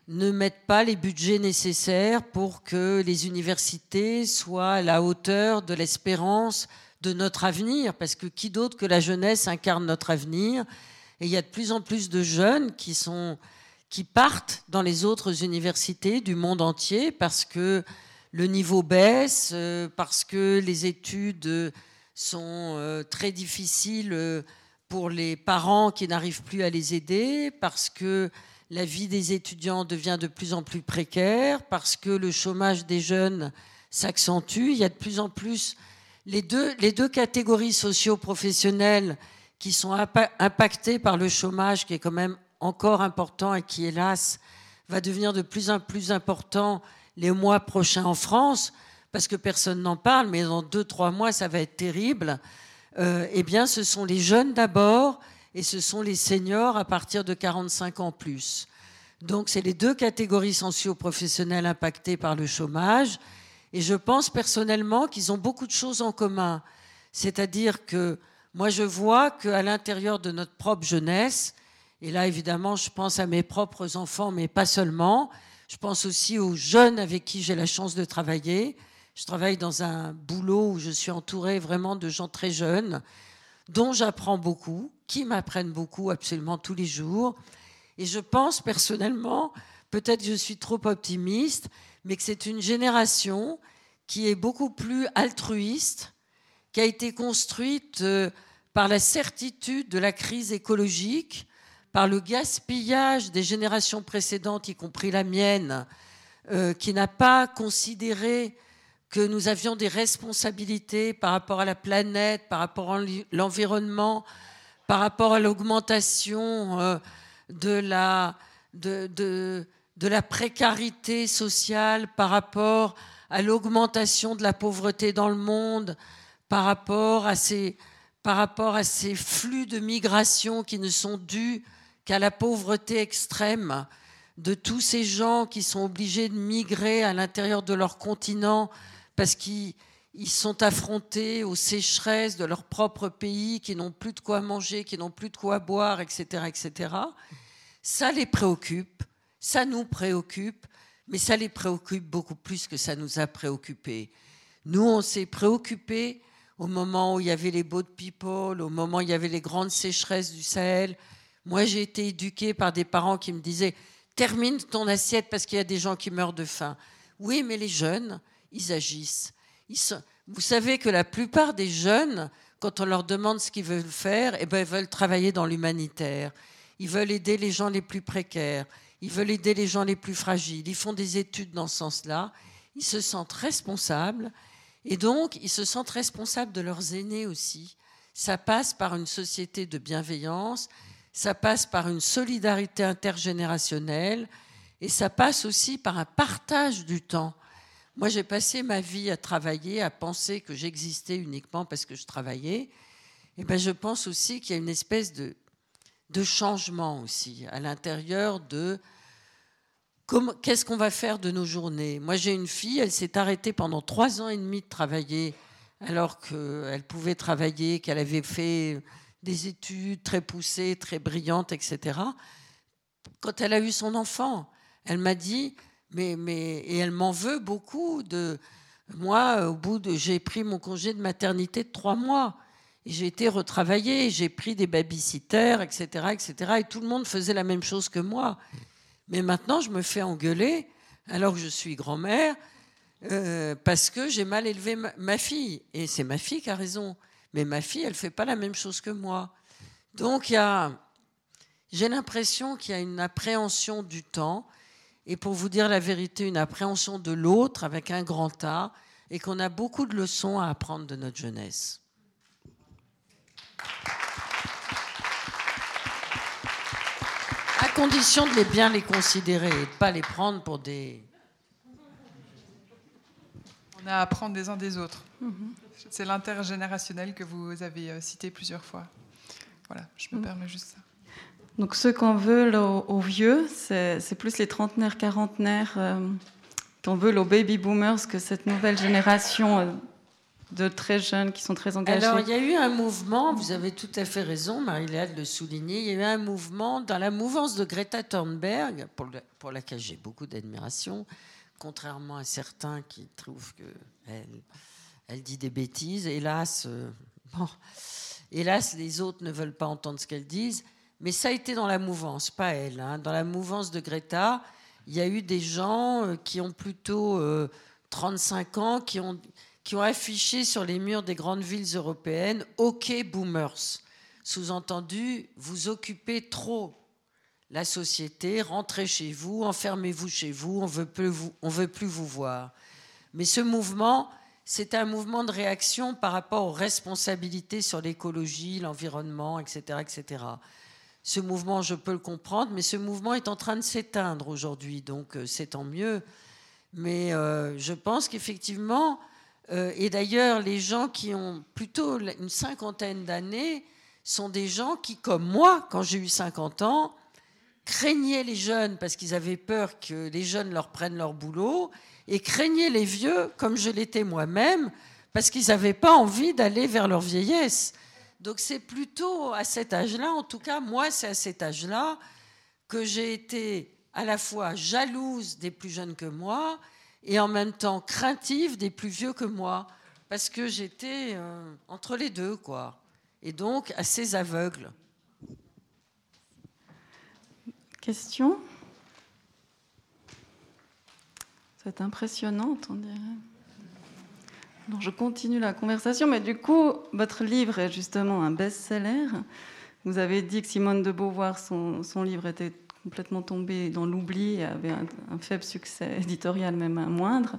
ne mettent pas les budgets nécessaires pour que les universités soient à la hauteur de l'espérance de notre avenir, parce que qui d'autre que la jeunesse incarne notre avenir? Et il y a de plus en plus de jeunes qui, sont, qui partent dans les autres universités du monde entier parce que le niveau baisse, euh, parce que les études sont très difficiles pour les parents qui n'arrivent plus à les aider, parce que la vie des étudiants devient de plus en plus précaire, parce que le chômage des jeunes s'accentue. Il y a de plus en plus les deux, les deux catégories socio-professionnelles qui sont impactées par le chômage, qui est quand même encore important et qui, hélas, va devenir de plus en plus important les mois prochains en France, parce que personne n'en parle, mais dans deux, trois mois, ça va être terrible. Euh, eh bien, ce sont les jeunes d'abord et ce sont les seniors à partir de 45 ans plus. Donc, c'est les deux catégories socio-professionnelles impactées par le chômage. Et je pense personnellement qu'ils ont beaucoup de choses en commun. C'est-à-dire que moi, je vois qu'à l'intérieur de notre propre jeunesse, et là, évidemment, je pense à mes propres enfants, mais pas seulement, je pense aussi aux jeunes avec qui j'ai la chance de travailler, je travaille dans un boulot où je suis entourée vraiment de gens très jeunes, dont j'apprends beaucoup, qui m'apprennent beaucoup absolument tous les jours. Et je pense personnellement, peut-être je suis trop optimiste, mais que c'est une génération qui est beaucoup plus altruiste, qui a été construite euh, par la certitude de la crise écologique, par le gaspillage des générations précédentes, y compris la mienne, euh, qui n'a pas considéré que nous avions des responsabilités par rapport à la planète, par rapport à l'environnement, par rapport à l'augmentation euh, de la, de, la précarité sociale, par rapport à l'augmentation de la pauvreté dans le monde, par rapport à ces, par rapport à ces flux de migration qui ne sont dus qu'à la pauvreté extrême de tous ces gens qui sont obligés de migrer à l'intérieur de leur continent parce qu'ils sont affrontés aux sécheresses de leur propre pays, qui n'ont plus de quoi manger, qui n'ont plus de quoi boire, etc., etc. Ça les préoccupe, ça nous préoccupe, mais ça les préoccupe beaucoup plus que ça nous a préoccupés. Nous, on s'est préoccupés au moment où il y avait les boat people, au moment où il y avait les grandes sécheresses du Sahel. Moi, j'ai été éduquée par des parents qui me disaient termine ton assiette parce qu'il y a des gens qui meurent de faim. Oui, mais les jeunes, ils agissent. Vous savez que la plupart des jeunes, quand on leur demande ce qu'ils veulent faire, eh ben, ils veulent travailler dans l'humanitaire. Ils veulent aider les gens les plus précaires. Ils veulent aider les gens les plus fragiles. Ils font des études dans ce sens-là. Ils se sentent responsables. Et donc, ils se sentent responsables de leurs aînés aussi. Ça passe par une société de bienveillance, ça passe par une solidarité intergénérationnelle, et ça passe aussi par un partage du temps. Moi, j'ai passé ma vie à travailler, à penser que j'existais uniquement parce que je travaillais. Et ben, je pense aussi qu'il y a une espèce de, de changement aussi à l'intérieur de qu'est-ce qu'on va faire de nos journées. Moi, j'ai une fille, elle s'est arrêtée pendant trois ans et demi de travailler, alors qu'elle pouvait travailler, qu'elle avait fait des études très poussées, très brillantes, etc. Quand elle a eu son enfant, elle m'a dit, mais, mais, et elle m'en veut beaucoup de. Moi, au bout de. J'ai pris mon congé de maternité de trois mois. Et j'ai été retravaillée, j'ai pris des babysitters, etc., etc. Et tout le monde faisait la même chose que moi. Mais maintenant, je me fais engueuler, alors que je suis grand-mère, euh, parce que j'ai mal élevé ma, ma fille. Et c'est ma fille qui a raison. Mais ma fille, elle ne fait pas la même chose que moi. Donc, il y a j'ai l'impression qu'il y a une appréhension du temps, et pour vous dire la vérité, une appréhension de l'autre avec un grand A, et qu'on a beaucoup de leçons à apprendre de notre jeunesse. À condition de les bien les considérer et de ne pas les prendre pour des... On a à apprendre des uns des autres. C'est l'intergénérationnel que vous avez euh, cité plusieurs fois. Voilà, je me permets juste ça. Donc ceux qu'on veut aux, vieux, c'est plus les trentenaires, quarantenaires, euh, qu'on veut aux baby boomers que cette nouvelle génération euh, de très jeunes qui sont très engagés. Alors il y a eu un mouvement, vous avez tout à fait raison, Marie-Léa de le souligner, il y a eu un mouvement dans la mouvance de Greta Thunberg, pour, laquelle j'ai beaucoup d'admiration, contrairement à certains qui trouvent qu'elle elle dit des bêtises. Hélas, euh, hélas, les autres ne veulent pas entendre ce qu'elle dit. Mais ça a été dans la mouvance, pas elle. Hein. Dans la mouvance de Greta, il y a eu des gens euh, qui ont plutôt 35 euh, ans, qui ont, qui ont affiché sur les murs des grandes villes européennes OK boomers. Sous-entendu, vous occupez trop la société, rentrez chez vous, enfermez-vous chez vous, on veut plus vous, on veut plus vous voir. Mais ce mouvement, c'est un mouvement de réaction par rapport aux responsabilités sur l'écologie, l'environnement, etc., etc. Ce mouvement, je peux le comprendre, mais ce mouvement est en train de s'éteindre aujourd'hui, donc euh, c'est tant mieux. Mais euh, je pense qu'effectivement, euh, et d'ailleurs, les gens qui ont plutôt une cinquantaine d'années sont des gens qui, comme moi, quand j'ai eu 50 ans, craignaient les jeunes parce qu'ils avaient peur que les jeunes leur prennent leur boulot et craignaient les vieux, comme je l'étais moi-même, parce qu'ils n'avaient pas envie d'aller vers leur vieillesse. Donc c'est plutôt à cet âge-là, en tout cas moi c'est à cet âge-là que j'ai été à la fois jalouse des plus jeunes que moi et en même temps craintive des plus vieux que moi, parce que j'étais euh, entre les deux, quoi. Et donc assez aveugle. Question? C'est impressionnant, on dirait je continue la conversation, mais du coup, votre livre est justement un best-seller. Vous avez dit que Simone de Beauvoir, son, livre était complètement tombé dans l'oubli, avait un, faible succès éditorial, même un moindre.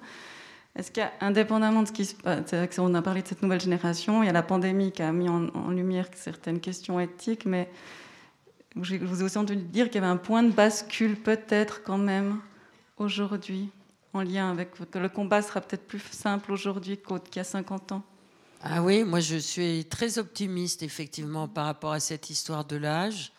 Est-ce qu'indépendamment de ce qui se passe, on a parlé de cette nouvelle génération, il y a la pandémie qui a mis en, lumière certaines questions éthiques, mais je vous ai aussi entendu dire qu'il y avait un point de bascule peut-être quand même aujourd'hui en lien avec le combat sera peut-être plus simple aujourd'hui qu'il y a 50 ans Ah oui, moi je suis très optimiste effectivement par rapport à cette histoire de l'âge.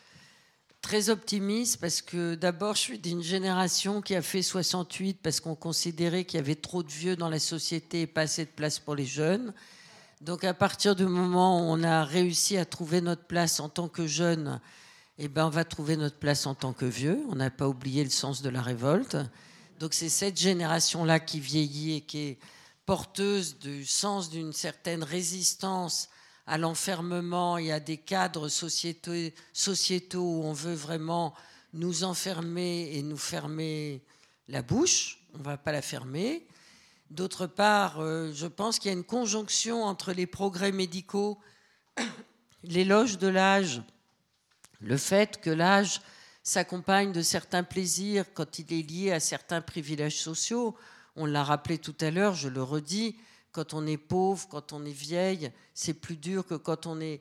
Très optimiste parce que d'abord je suis d'une génération qui a fait 68 parce qu'on considérait qu'il y avait trop de vieux dans la société et pas assez de place pour les jeunes. Donc à partir du moment où on a réussi à trouver notre place en tant que jeune, eh ben on va trouver notre place en tant que vieux. On n'a pas oublié le sens de la révolte. Donc c'est cette génération-là qui vieillit et qui est porteuse du sens d'une certaine résistance à l'enfermement et à des cadres sociétaux, sociétaux où on veut vraiment nous enfermer et nous fermer la bouche. On ne va pas la fermer. D'autre part, euh, je pense qu'il y a une conjonction entre les progrès médicaux, l'éloge de l'âge, le fait que l'âge s'accompagne de certains plaisirs quand il est lié à certains privilèges sociaux. On l'a rappelé tout à l'heure, je le redis, quand on est pauvre, quand on est vieille, c'est plus dur que quand on est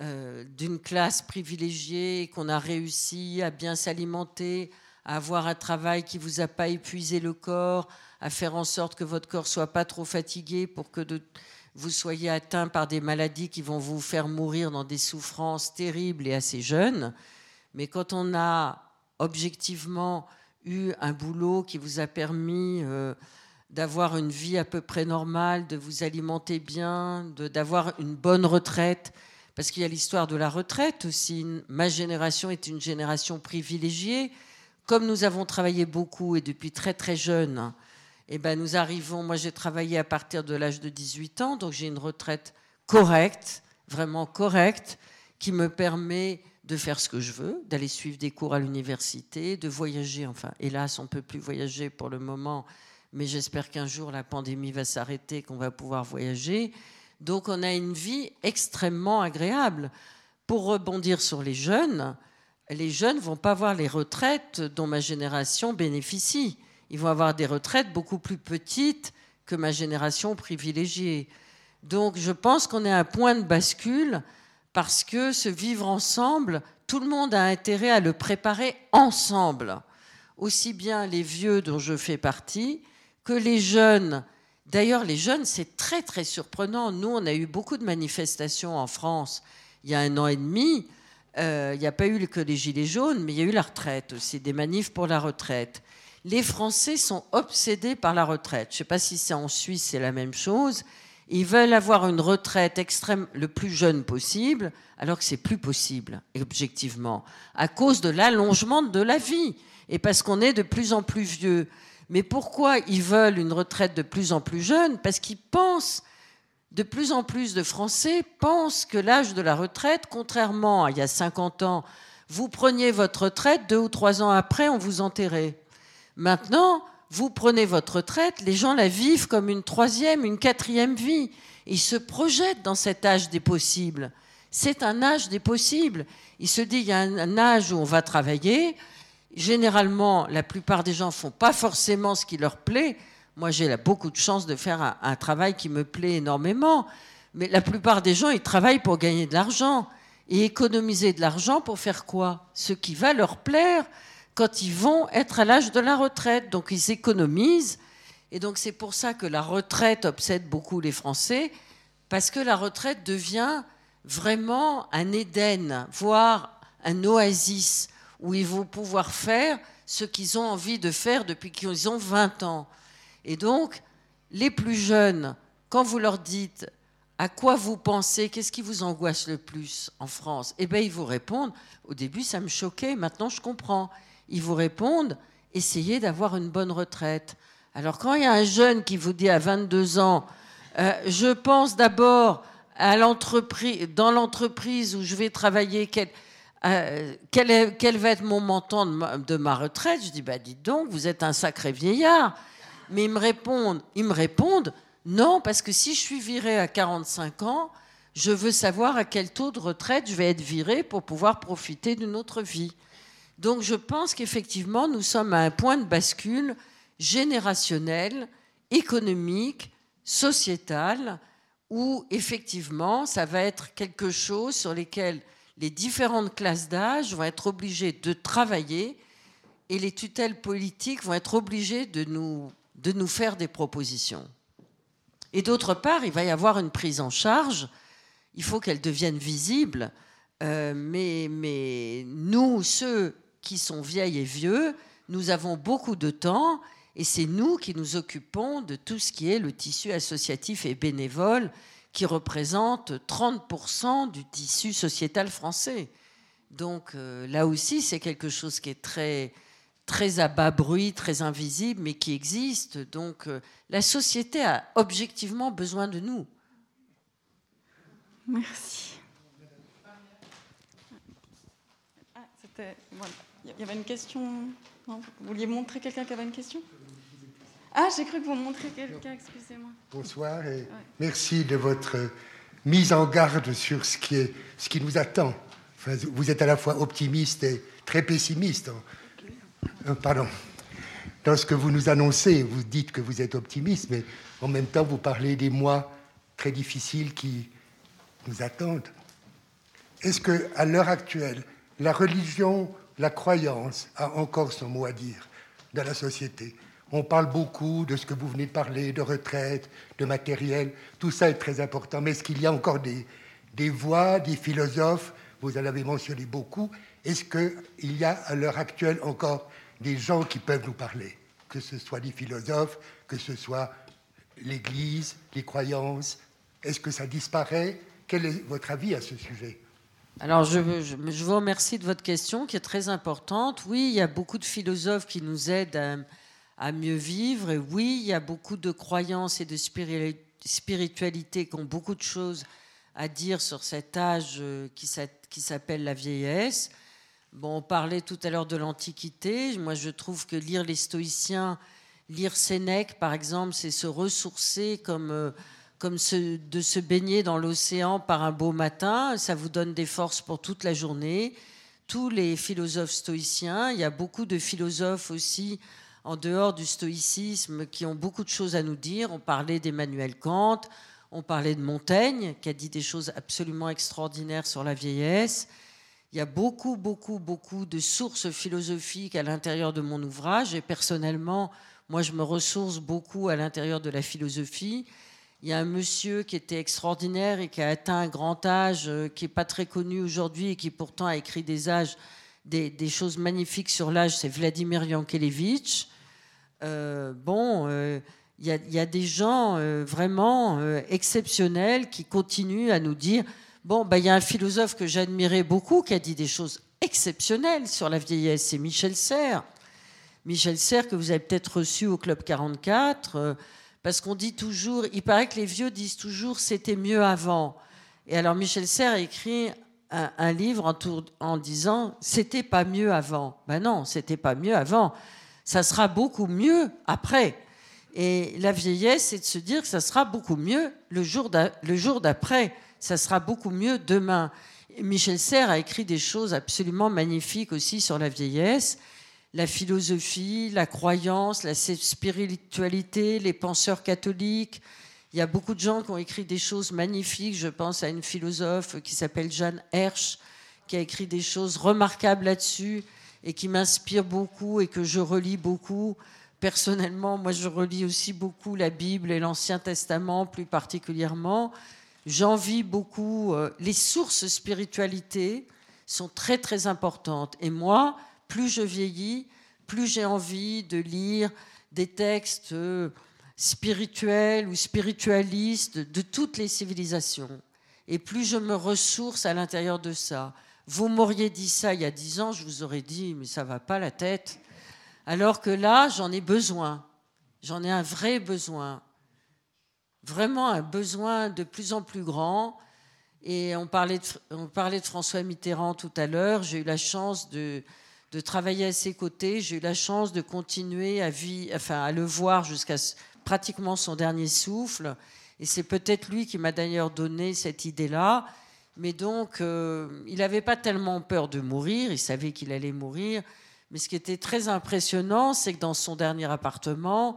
euh, d'une classe privilégiée, qu'on a réussi à bien s'alimenter, à avoir un travail qui vous a pas épuisé le corps, à faire en sorte que votre corps soit pas trop fatigué pour que vous soyez atteint par des maladies qui vont vous faire mourir dans des souffrances terribles et assez jeunes. Mais quand on a objectivement eu un boulot qui vous a permis euh, d'avoir une vie à peu près normale, de vous alimenter bien, d'avoir une bonne retraite, parce qu'il y a l'histoire de la retraite aussi. Ma génération est une génération privilégiée. Comme nous avons travaillé beaucoup et depuis très très jeune, eh ben nous arrivons, moi j'ai travaillé à partir de l'âge de 18 ans, donc j'ai une retraite correcte, vraiment correcte, qui me permet de faire ce que je veux, d'aller suivre des cours à l'université, de voyager. Enfin, hélas, on ne peut plus voyager pour le moment, mais j'espère qu'un jour la pandémie va s'arrêter, qu'on va pouvoir voyager. Donc on a une vie extrêmement agréable. Pour rebondir sur les jeunes, les jeunes vont pas avoir les retraites dont ma génération bénéficie. Ils vont avoir des retraites beaucoup plus petites que ma génération privilégiée. Donc je pense qu'on est à un point de bascule parce que ce vivre ensemble, tout le monde a intérêt à le préparer ensemble. Aussi bien les vieux dont je fais partie que les jeunes. D'ailleurs, les jeunes, c'est très très surprenant. Nous, on a eu beaucoup de manifestations en France il y a un an et demi. Euh, il n'y a pas eu que les gilets jaunes, mais il y a eu la retraite aussi, des manifs pour la retraite. Les Français sont obsédés par la retraite. Je ne sais pas si c'est en Suisse, c'est la même chose. Ils veulent avoir une retraite extrême le plus jeune possible, alors que c'est plus possible, objectivement, à cause de l'allongement de la vie et parce qu'on est de plus en plus vieux. Mais pourquoi ils veulent une retraite de plus en plus jeune? Parce qu'ils pensent, de plus en plus de Français pensent que l'âge de la retraite, contrairement à il y a 50 ans, vous preniez votre retraite, deux ou trois ans après, on vous enterrait. Maintenant, vous prenez votre retraite, les gens la vivent comme une troisième, une quatrième vie. Ils se projettent dans cet âge des possibles. C'est un âge des possibles. Il se dit, il y a un âge où on va travailler. Généralement, la plupart des gens font pas forcément ce qui leur plaît. Moi, j'ai beaucoup de chance de faire un, un, travail qui me plaît énormément. Mais la plupart des gens, ils travaillent pour gagner de l'argent. Et économiser de l'argent pour faire quoi? Ce qui va leur plaire quand ils vont être à l'âge de la retraite. Donc ils économisent. Et donc c'est pour ça que la retraite obsède beaucoup les Français, parce que la retraite devient vraiment un Éden, voire un oasis, où ils vont pouvoir faire ce qu'ils ont envie de faire depuis qu'ils ont 20 ans. Et donc, les plus jeunes, quand vous leur dites à quoi vous pensez, qu'est-ce qui vous angoisse le plus en France? Eh bien, ils vous répondent, au début, ça me choquait, maintenant je comprends ils vous répondent essayez d'avoir une bonne retraite. Alors quand il y a un jeune qui vous dit à 22 ans, euh, je pense d'abord à l'entreprise, dans l'entreprise où je vais travailler, quel, euh, va être mon montant de ma, retraite Je dis, bah dites donc, vous êtes un sacré vieillard. Mais ils me répondent, ils me répondent, non, parce que si je suis viré à 45 ans, je veux savoir à quel taux de retraite je vais être viré pour pouvoir profiter d'une autre vie. Donc je pense qu'effectivement, nous sommes à un point de bascule générationnel, économique, sociétal, où effectivement, ça va être quelque chose sur lequel les différentes classes d'âge vont être obligées de travailler et les tutelles politiques vont être obligées de nous, de nous faire des propositions. Et d'autre part, il va y avoir une prise en charge, il faut qu'elle devienne visible, euh, mais, mais nous, ceux qui sont vieilles et vieux, nous avons beaucoup de temps et c'est nous qui nous occupons de tout ce qui est le tissu associatif et bénévole qui représente 30% du tissu sociétal français. Donc euh, là aussi, c'est quelque chose qui est très, très à bas bruit, très invisible, mais qui existe. Donc euh, la société a objectivement besoin de nous. Merci. Ah, c'était... Voilà. Il y avait une question. vous vouliez montrer quelqu'un qui avait une question? Ah, j'ai cru que vous montriez quelqu'un, excusez-moi. Bonsoir et merci de votre mise en garde sur ce qui, est, ce qui nous attend. Enfin, vous êtes à la fois optimiste et très pessimiste. Euh, pardon. Dans ce que vous nous annoncez, vous dites que vous êtes optimiste, mais en même temps, vous parlez des mois très difficiles qui nous attendent. Est-ce que, à l'heure actuelle, la religion, la croyance a encore son mot à dire dans la société On parle beaucoup de ce que vous venez de parler, de retraite, de matériel. Tout ça est très important. Mais est-ce qu'il y a encore des, des voix, des philosophes? Vous en avez mentionné beaucoup. Est-ce qu'il y a à l'heure actuelle encore des gens qui peuvent nous parler? Que ce soit des philosophes, que ce soit l'Église, les croyances. Est-ce que ça disparaît? Quel est votre avis à ce sujet? Alors, je, vous remercie de votre question qui est très importante. Oui, il y a beaucoup de philosophes qui nous aident à, mieux vivre. Et oui, il y a beaucoup de croyances et de spiritualité qui ont beaucoup de choses à dire sur cet âge euh, qui s'appelle la vieillesse. Bon, on parlait tout à l'heure de l'Antiquité. Moi, je trouve que lire les stoïciens, lire Sénèque, par exemple, c'est se ressourcer comme... Comme de se baigner dans l'océan par un beau matin. Ça vous donne des forces pour toute la journée. Tous les philosophes stoïciens, il y a beaucoup de philosophes aussi en dehors du stoïcisme qui ont beaucoup de choses à nous dire. On parlait d'Emmanuel Kant, on parlait de Montaigne qui a dit des choses absolument extraordinaires sur la vieillesse. Il y a beaucoup, beaucoup, beaucoup de sources philosophiques à l'intérieur de mon ouvrage et personnellement, moi, je me ressource beaucoup à l'intérieur de la philosophie. Il y a un monsieur qui était extraordinaire et qui a atteint un grand âge, euh, qui n'est pas très connu aujourd'hui et qui pourtant a écrit des, âges, des, choses magnifiques sur l'âge, c'est Vladimir Yankelevitch. Euh, bon, euh, il y, a des gens vraiment exceptionnels qui continuent à nous dire, bon, bah, il y a un philosophe que j'admirais beaucoup qui a dit des choses exceptionnelles sur la vieillesse, c'est Michel Serres. Michel Serres, que vous avez peut-être reçu au Club 44 parce qu'on dit toujours, il paraît que les vieux disent toujours c'était mieux avant. Et alors Michel Serres a écrit un, livre en, en disant c'était pas mieux avant. Ben non, c'était pas mieux avant. Ça sera beaucoup mieux après. Et la vieillesse, c'est de se dire que ça sera beaucoup mieux le jour d'après. Ça sera beaucoup mieux demain. Michel Serres a écrit des choses absolument magnifiques aussi sur la vieillesse la philosophie, la croyance, la spiritualité, les penseurs catholiques. Il y a beaucoup de gens qui ont écrit des choses magnifiques. Je pense à une philosophe qui s'appelle Jeanne Hersch, qui a écrit des choses remarquables là-dessus et qui m'inspire beaucoup et que je relis beaucoup. Personnellement, moi, je relis aussi beaucoup la Bible et l'Ancien Testament, plus particulièrement. J'envie beaucoup. Euh, les sources spiritualité sont très, très importantes. Et moi, plus je vieillis, plus j'ai envie de lire des textes euh, spirituels ou spiritualistes de toutes les civilisations. Et plus je me ressource à l'intérieur de ça. Vous m'auriez dit ça il y a dix ans, je vous aurais dit, mais ça va pas la tête. Alors que là, j'en ai besoin. J'en ai un vrai besoin. Vraiment un besoin de plus en plus grand. Et on parlait de, on parlait de François Mitterrand tout à l'heure. J'ai eu la chance de, de travailler à ses côtés. J'ai eu la chance de continuer à, le voir jusqu'à pratiquement son dernier souffle. Et c'est peut-être lui qui m'a d'ailleurs donné cette idée-là. Mais donc, euh, il n'avait pas tellement peur de mourir, il savait qu'il allait mourir. Mais ce qui était très impressionnant, c'est que dans son dernier appartement,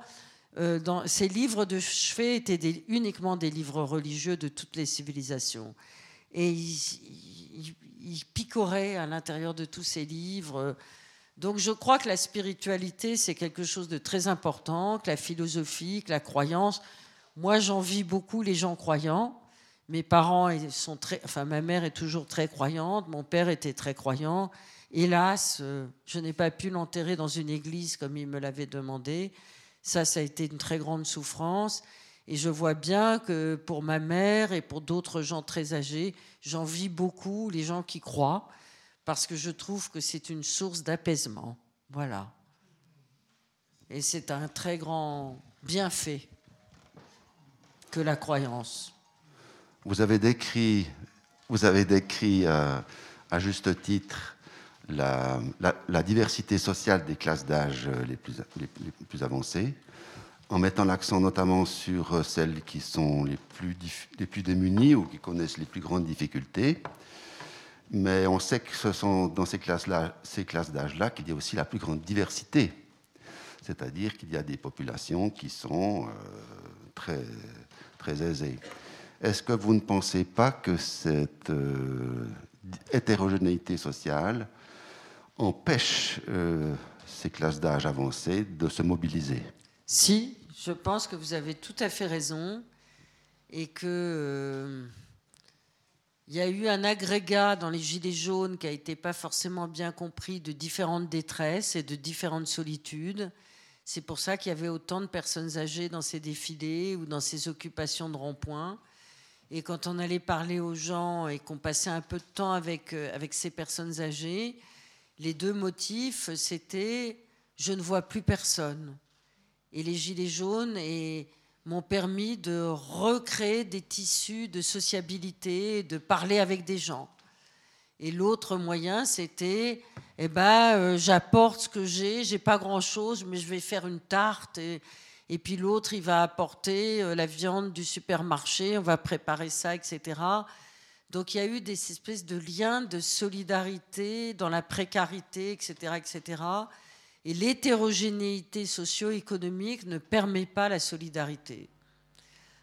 euh, ses livres de chevet étaient uniquement des livres religieux de toutes les civilisations. Et il picorait à l'intérieur de tous ses livres. Donc je crois que la spiritualité, c'est quelque chose de très important, que la philosophie, que la croyance. Moi, j'envie beaucoup les gens croyants. Mes parents sont très, enfin ma mère est toujours très croyante, mon père était très croyant. Hélas, euh, je n'ai pas pu l'enterrer dans une église comme il me l'avait demandé. Ça, ça a été une très grande souffrance. Et je vois bien que pour ma mère et pour d'autres gens très âgés, j'envie beaucoup les gens qui croient, parce que je trouve que c'est une source d'apaisement. Voilà. Et c'est un très grand bienfait que la croyance. Vous avez décrit, vous avez décrit euh, à juste titre la, diversité sociale des classes d'âge les plus, les, plus avancées, en mettant l'accent notamment sur celles qui sont les plus, démunies ou qui connaissent les plus grandes difficultés. Mais on sait que ce sont dans ces classes d'âge-là qu'il y a aussi la plus grande diversité. C'est-à-dire qu'il y a des populations qui sont euh, très, aisées. Est-ce que vous ne pensez pas que cette euh, hétérogénéité sociale empêche euh, ces classes d'âge avancées de se mobiliser? Si, je pense que vous avez tout à fait raison et que il y a eu un agrégat dans les Gilets jaunes qui a été pas forcément bien compris de différentes détresses et de différentes solitudes. C'est pour ça qu'il y avait autant de personnes âgées dans ces défilés ou dans ces occupations de rond-point. Et quand on allait parler aux gens et qu'on passait un peu de temps avec, euh, avec ces personnes âgées, les deux motifs, c'était je ne vois plus personne. Et les Gilets jaunes m'ont permis de recréer des tissus de sociabilité, de parler avec des gens. Et l'autre moyen, c'était, eh ben, euh, j'apporte ce que j'ai, j'ai pas grand-chose, mais je vais faire une tarte. Et, et puis l'autre, il va apporter euh, la viande du supermarché, on va préparer ça, etc. Donc il y a eu des espèces de liens de solidarité dans la précarité, etc., etc. Et l'hétérogénéité socio-économique ne permet pas la solidarité.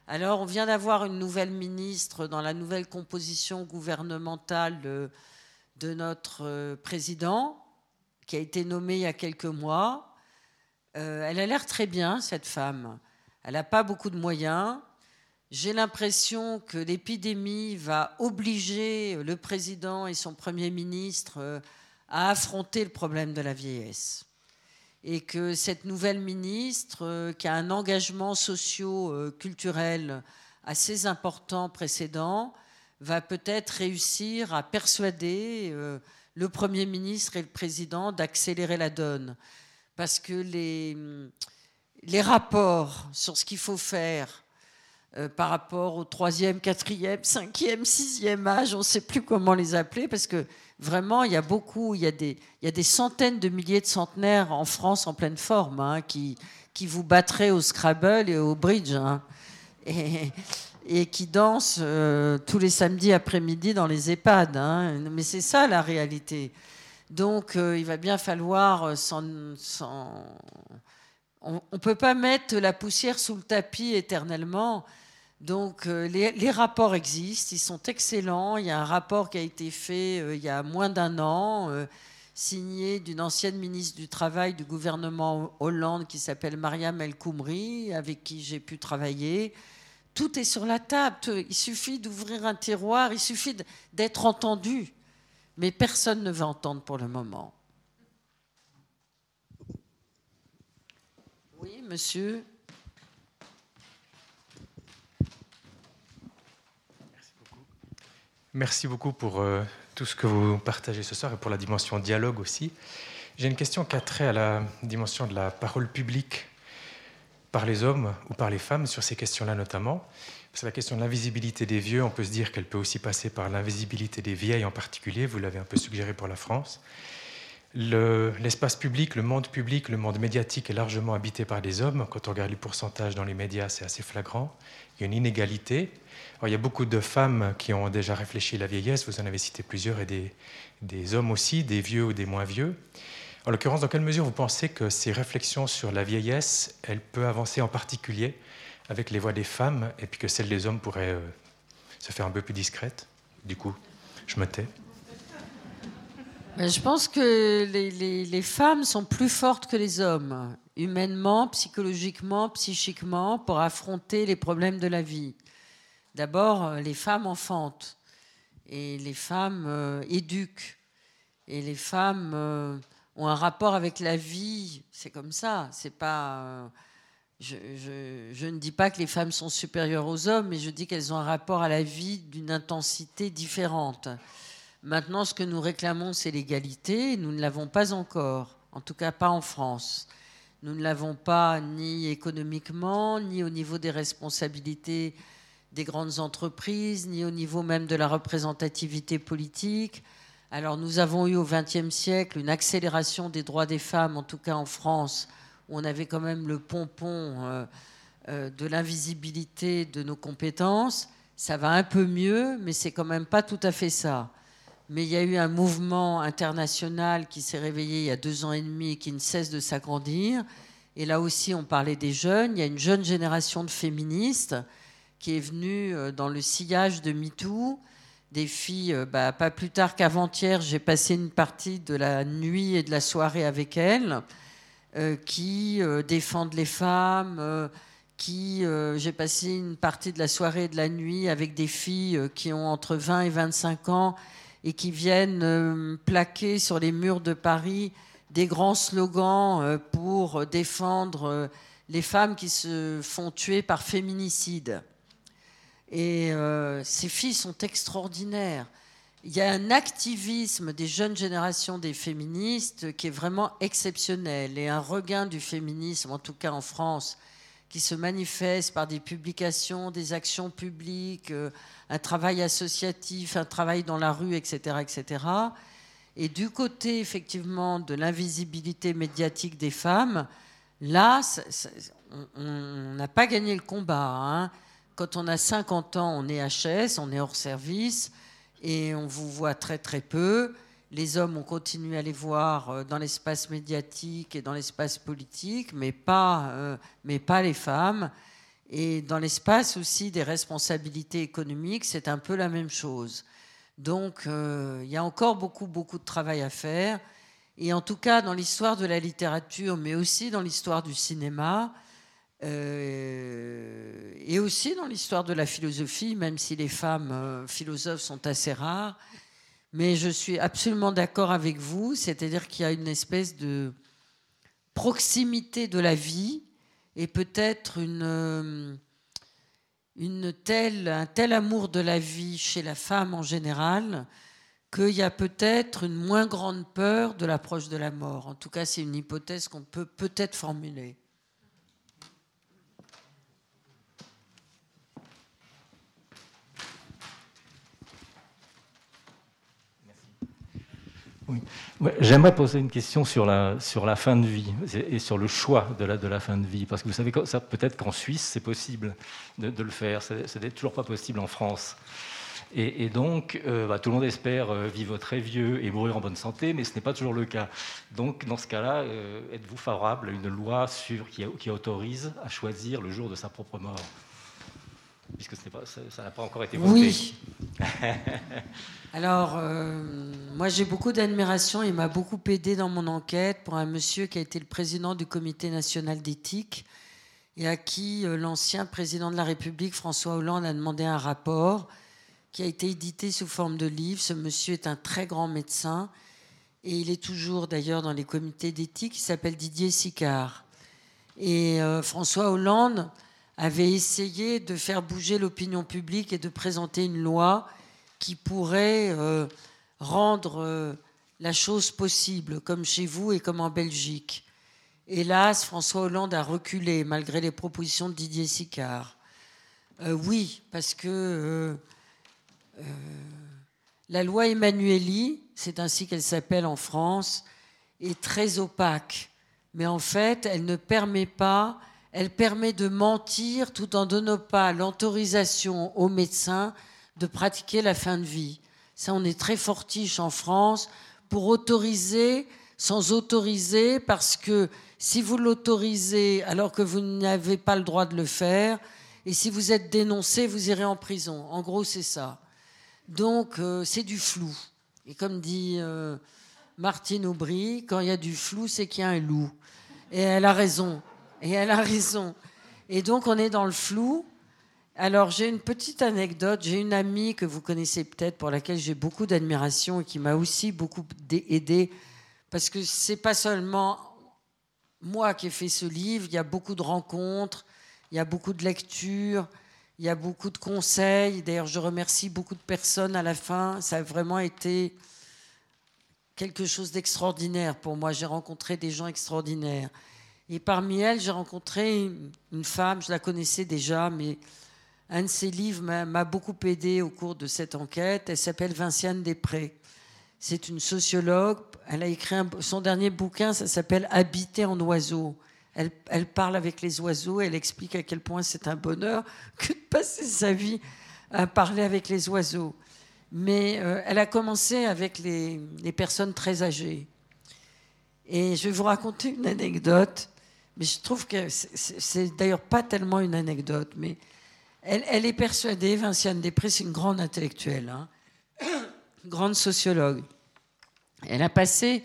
Alors, on vient d'avoir une nouvelle ministre dans la nouvelle composition gouvernementale de, notre euh, président, qui a été nommée il y a quelques mois. Euh, elle a l'air très bien, cette femme. Elle n'a pas beaucoup de moyens. J'ai l'impression que l'épidémie va obliger le président et son Premier ministre euh, à affronter le problème de la vieillesse et que cette nouvelle ministre, euh, qui a un engagement socio-culturel assez important précédent, va peut-être réussir à persuader euh, le Premier ministre et le Président d'accélérer la donne. Parce que les, les rapports sur ce qu'il faut faire euh, par rapport au troisième, quatrième, cinquième, sixième âge, on ne sait plus comment les appeler, parce que Vraiment, il y a beaucoup, il y a des, il y a des centaines de milliers de centenaires en France en pleine forme hein, qui, qui vous battraient au Scrabble et au bridge. Hein, et, et, qui dansent euh, tous les samedis après-midi dans les EHPAD. Hein. Mais c'est ça la réalité. Donc euh, il va bien falloir euh, On ne peut pas mettre la poussière sous le tapis éternellement. Donc euh, les, rapports existent, ils sont excellents. Il y a un rapport qui a été fait euh, il y a moins d'un an, euh, signé d'une ancienne ministre du Travail du gouvernement Hollande qui s'appelle Mariam El Koumri, avec qui j'ai pu travailler. Tout est sur la table. Il suffit d'ouvrir un tiroir, il suffit d'être entendu. Mais personne ne veut entendre pour le moment. Oui, monsieur. Merci beaucoup pour euh, tout ce que vous partagez ce soir et pour la dimension dialogue aussi. J'ai une question qui a trait à la dimension de la parole publique par les hommes ou par les femmes sur ces questions-là notamment. C'est la question de l'invisibilité des vieux. On peut se dire qu'elle peut aussi passer par l'invisibilité des vieilles en particulier. Vous l'avez un peu suggéré pour la France. L'espace public, le monde public, le monde médiatique est largement habité par des hommes. Quand on regarde les pourcentages dans les médias, c'est assez flagrant. Il y a une inégalité il y a beaucoup de femmes qui ont déjà réfléchi à la vieillesse, vous en avez cité plusieurs, et des, hommes aussi, des vieux ou des moins vieux. En l'occurrence, dans quelle mesure vous pensez que ces réflexions sur la vieillesse, elles peuvent avancer en particulier avec les voix des femmes, et puis que celles des hommes pourraient euh, se faire un peu plus discrètes? Du coup, je me tais. Je pense que les, femmes sont plus fortes que les hommes, humainement, psychologiquement, psychiquement, pour affronter les problèmes de la vie. D'abord, euh, les femmes enfantent et les femmes euh, éduquent et les femmes euh, ont un rapport avec la vie. C'est comme ça. C'est pas. Je, je, ne dis pas que les femmes sont supérieures aux hommes, mais je dis qu'elles ont un rapport à la vie d'une intensité différente. Maintenant, ce que nous réclamons, c'est l'égalité. Nous ne l'avons pas encore, en tout cas pas en France. Nous ne l'avons pas ni économiquement, ni au niveau des responsabilités des grandes entreprises, ni au niveau même de la représentativité politique. Alors nous avons eu au XXe siècle une accélération des droits des femmes, en tout cas en France, où on avait quand même le pompon euh, euh, de l'invisibilité de nos compétences. Ça va un peu mieux, mais c'est quand même pas tout à fait ça. Mais il y a eu un mouvement international qui s'est réveillé il y a deux ans et demi et qui ne cesse de s'agrandir. Et là aussi, on parlait des jeunes. Il y a une jeune génération de féministes qui est venue euh, dans le sillage de MeToo des filles, euh, bah, pas plus tard qu'avant-hier, j'ai passé une partie de la nuit et de la soirée avec elles, euh, qui défendent les femmes, qui j'ai passé une partie de la soirée et de la nuit avec des filles qui ont entre 20 et 25 ans et qui viennent plaquer sur les murs de Paris des grands slogans pour défendre les femmes qui se font tuer par féminicide. Et euh, ces filles sont extraordinaires. Il y a un activisme des jeunes générations des féministes qui est vraiment exceptionnel et un regain du féminisme, en tout cas en France, qui se manifeste par des publications, des actions publiques, euh, un travail associatif, un travail dans la rue, etc., etc. Et du côté effectivement de l'invisibilité médiatique des femmes, là, on n'a pas gagné le combat. Hein. Quand on a 50 ans, on est HS, on est hors service et on vous voit très très peu. Les hommes, ont continué à les voir euh, dans l'espace médiatique et dans l'espace politique, mais pas, euh, mais pas les femmes. Et dans l'espace aussi des responsabilités économiques, c'est un peu la même chose. Donc euh, il y a encore beaucoup, beaucoup de travail à faire. Et en tout cas, dans l'histoire de la littérature, mais aussi dans l'histoire du cinéma, euh, et aussi dans l'histoire de la philosophie, même si les femmes euh, philosophes sont assez rares. Mais je suis absolument d'accord avec vous, c'est-à-dire qu'il y a une espèce de proximité de la vie et peut-être une, euh, une telle, un tel amour de la vie chez la femme en général qu'il y a peut-être une moins grande peur de l'approche de la mort. En tout cas, c'est une hypothèse qu'on peut peut-être formuler. J'aimerais poser une question sur la, sur la fin de vie et sur le choix de la, de la fin de vie. Parce que vous savez, peut-être qu'en Suisse, c'est possible de, le faire. Ce n'est toujours pas possible en France. Et, donc, euh, bah, tout le monde espère euh, vivre très vieux et mourir en bonne santé, mais ce n'est pas toujours le cas. Donc, dans ce cas-là, euh, êtes-vous favorable à une loi sur, qui, qui autorise à choisir le jour de sa propre mort? Puisque pas, ça n'a pas encore été voté. Oui. Alors, euh, moi j'ai beaucoup d'admiration, il m'a beaucoup aidé dans mon enquête pour un monsieur qui a été le président du comité national d'éthique et à qui euh, l'ancien président de la République, François Hollande, a demandé un rapport qui a été édité sous forme de livre. Ce monsieur est un très grand médecin et il est toujours d'ailleurs dans les comités d'éthique, il s'appelle Didier Sicard. Et euh, François Hollande avait essayé de faire bouger l'opinion publique et de présenter une loi qui pourrait euh, rendre euh, la chose possible, comme chez vous et comme en Belgique. Hélas, François Hollande a reculé malgré les propositions de Didier Sicard. Euh, oui, parce que la loi Emmanueli, c'est ainsi qu'elle s'appelle en France, est très opaque. Mais en fait, elle ne permet pas elle permet de mentir tout en donnant pas l'autorisation aux médecins de pratiquer la fin de vie. Ça, on est très fortiche en France pour autoriser sans autoriser, parce que si vous l'autorisez alors que vous n'avez pas le droit de le faire, et si vous êtes dénoncé, vous irez en prison. En gros, c'est ça. Donc, euh, c'est du flou. Et comme dit euh, Martine Aubry, quand il y a du flou, c'est qu'il y a un loup. Et elle a raison. Et elle a raison. Et donc, on est dans le flou. Alors, j'ai une petite anecdote. J'ai une amie que vous connaissez peut-être, pour laquelle j'ai beaucoup d'admiration et qui m'a aussi beaucoup aidé. Parce que c'est pas seulement moi qui ai fait ce livre. Il y a beaucoup de rencontres, il y a beaucoup de lectures, il y a beaucoup de conseils. D'ailleurs, je remercie beaucoup de personnes à la fin. Ça a vraiment été quelque chose d'extraordinaire pour moi. J'ai rencontré des gens extraordinaires. Et parmi elles, j'ai rencontré une femme, je la connaissais déjà, mais un de ses livres m'a beaucoup aidé au cours de cette enquête. Elle s'appelle Vinciane Després. C'est une sociologue. Elle a écrit son dernier bouquin, ça s'appelle Habiter en oiseau. Elle, elle, parle avec les oiseaux, elle explique à quel point c'est un bonheur que de passer sa vie à parler avec les oiseaux. Mais euh, elle a commencé avec les, les, personnes très âgées. Et je vais vous raconter une anecdote, mais je trouve que c'est d'ailleurs pas tellement une anecdote, mais elle, est persuadée, Vinciane Després, c'est une grande intellectuelle, hein, grande sociologue. Elle a passé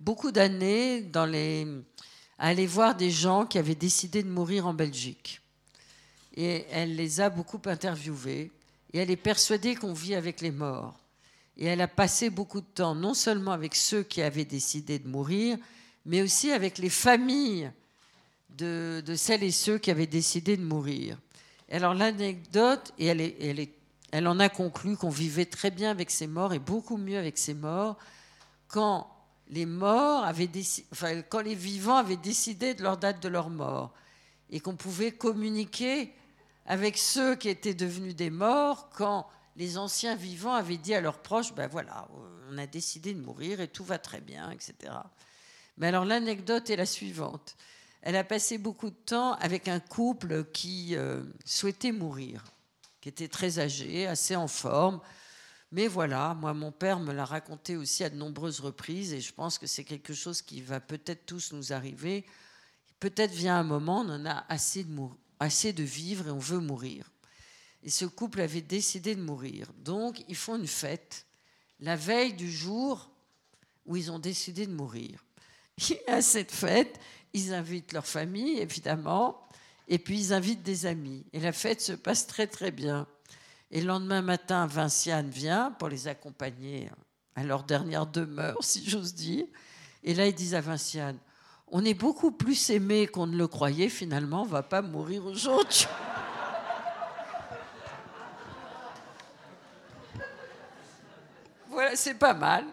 beaucoup d'années à aller voir des gens qui avaient décidé de mourir en Belgique. Et elle les a beaucoup interviewés. Et elle est persuadée qu'on vit avec les morts. Et elle a passé beaucoup de temps, non seulement avec ceux qui avaient décidé de mourir, mais aussi avec les familles de, celles et ceux qui avaient décidé de mourir. alors l'anecdote, et elle, en a conclu qu'on vivait très bien avec ces morts et beaucoup mieux avec ces morts quand les morts avaient enfin, quand les vivants avaient décidé de leur date de leur mort et qu'on pouvait communiquer avec ceux qui étaient devenus des morts quand les anciens vivants avaient dit à leurs proches ben voilà on a décidé de mourir et tout va très bien etc mais alors l'anecdote est la suivante elle a passé beaucoup de temps avec un couple qui euh, souhaitait mourir qui était très âgé assez en forme mais voilà, moi, mon père me l'a raconté aussi à de nombreuses reprises et je pense que c'est quelque chose qui va peut-être tous nous arriver. Peut-être vient un moment, on en a assez de, assez de vivre et on veut mourir. Et ce couple avait décidé de mourir. Donc, ils font une fête la veille du jour où ils ont décidé de mourir. Et à cette fête, ils invitent leur famille, évidemment, et puis ils invitent des amis. Et la fête se passe très très bien. Et le lendemain matin, Vinciane vient pour les accompagner à leur dernière demeure, si j'ose dire. Et là, ils disent à Vinciane, on est beaucoup plus aimé qu'on ne le croyait, finalement, on va pas mourir aujourd'hui. voilà, c'est pas mal.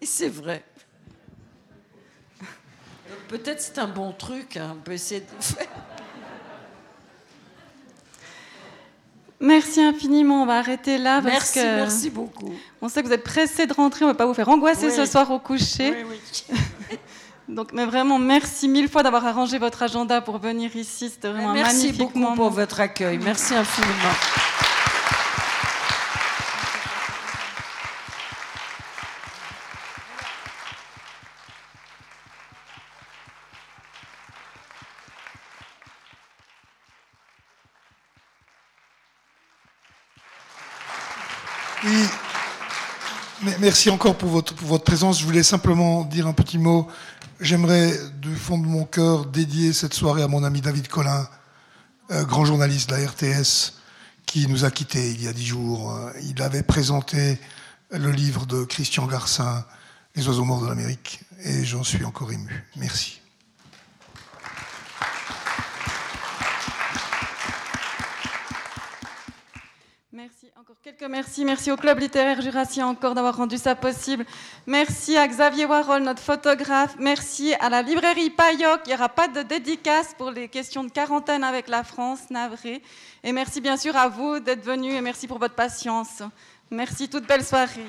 Et c'est vrai. Peut-être c'est un bon truc, hein, on peut essayer de faire. Merci infiniment. On va arrêter là. Parce merci, que merci beaucoup. On sait que vous êtes pressé de rentrer. On ne va pas vous faire angoisser Oui. ce soir au coucher. Oui, oui. Donc, mais vraiment, merci mille fois d'avoir arrangé votre agenda pour venir ici. C'était vraiment un Merci magnifique beaucoup moment. pour votre accueil. Merci infiniment. Oui. Mais Merci encore pour votre, présence. Je voulais simplement dire un petit mot. J'aimerais, du fond de mon cœur, dédier cette soirée à mon ami David Collin, euh, grand journaliste de la RTS, qui nous a quittés il y a dix jours. Euh, Il avait présenté le livre de Christian Garcin, Les oiseaux morts de l'Amérique, et j'en suis encore ému. Merci. Merci, encore quelques merci. Merci au Club littéraire Jurassien encore d'avoir rendu ça possible. Merci à Xavier Warhol, notre photographe. Merci à la librairie Payoc. Il n'y aura pas de dédicace pour les questions de quarantaine avec la France, navré. Et merci bien sûr à vous d'être venus et merci pour votre patience. Merci, toute belle soirée.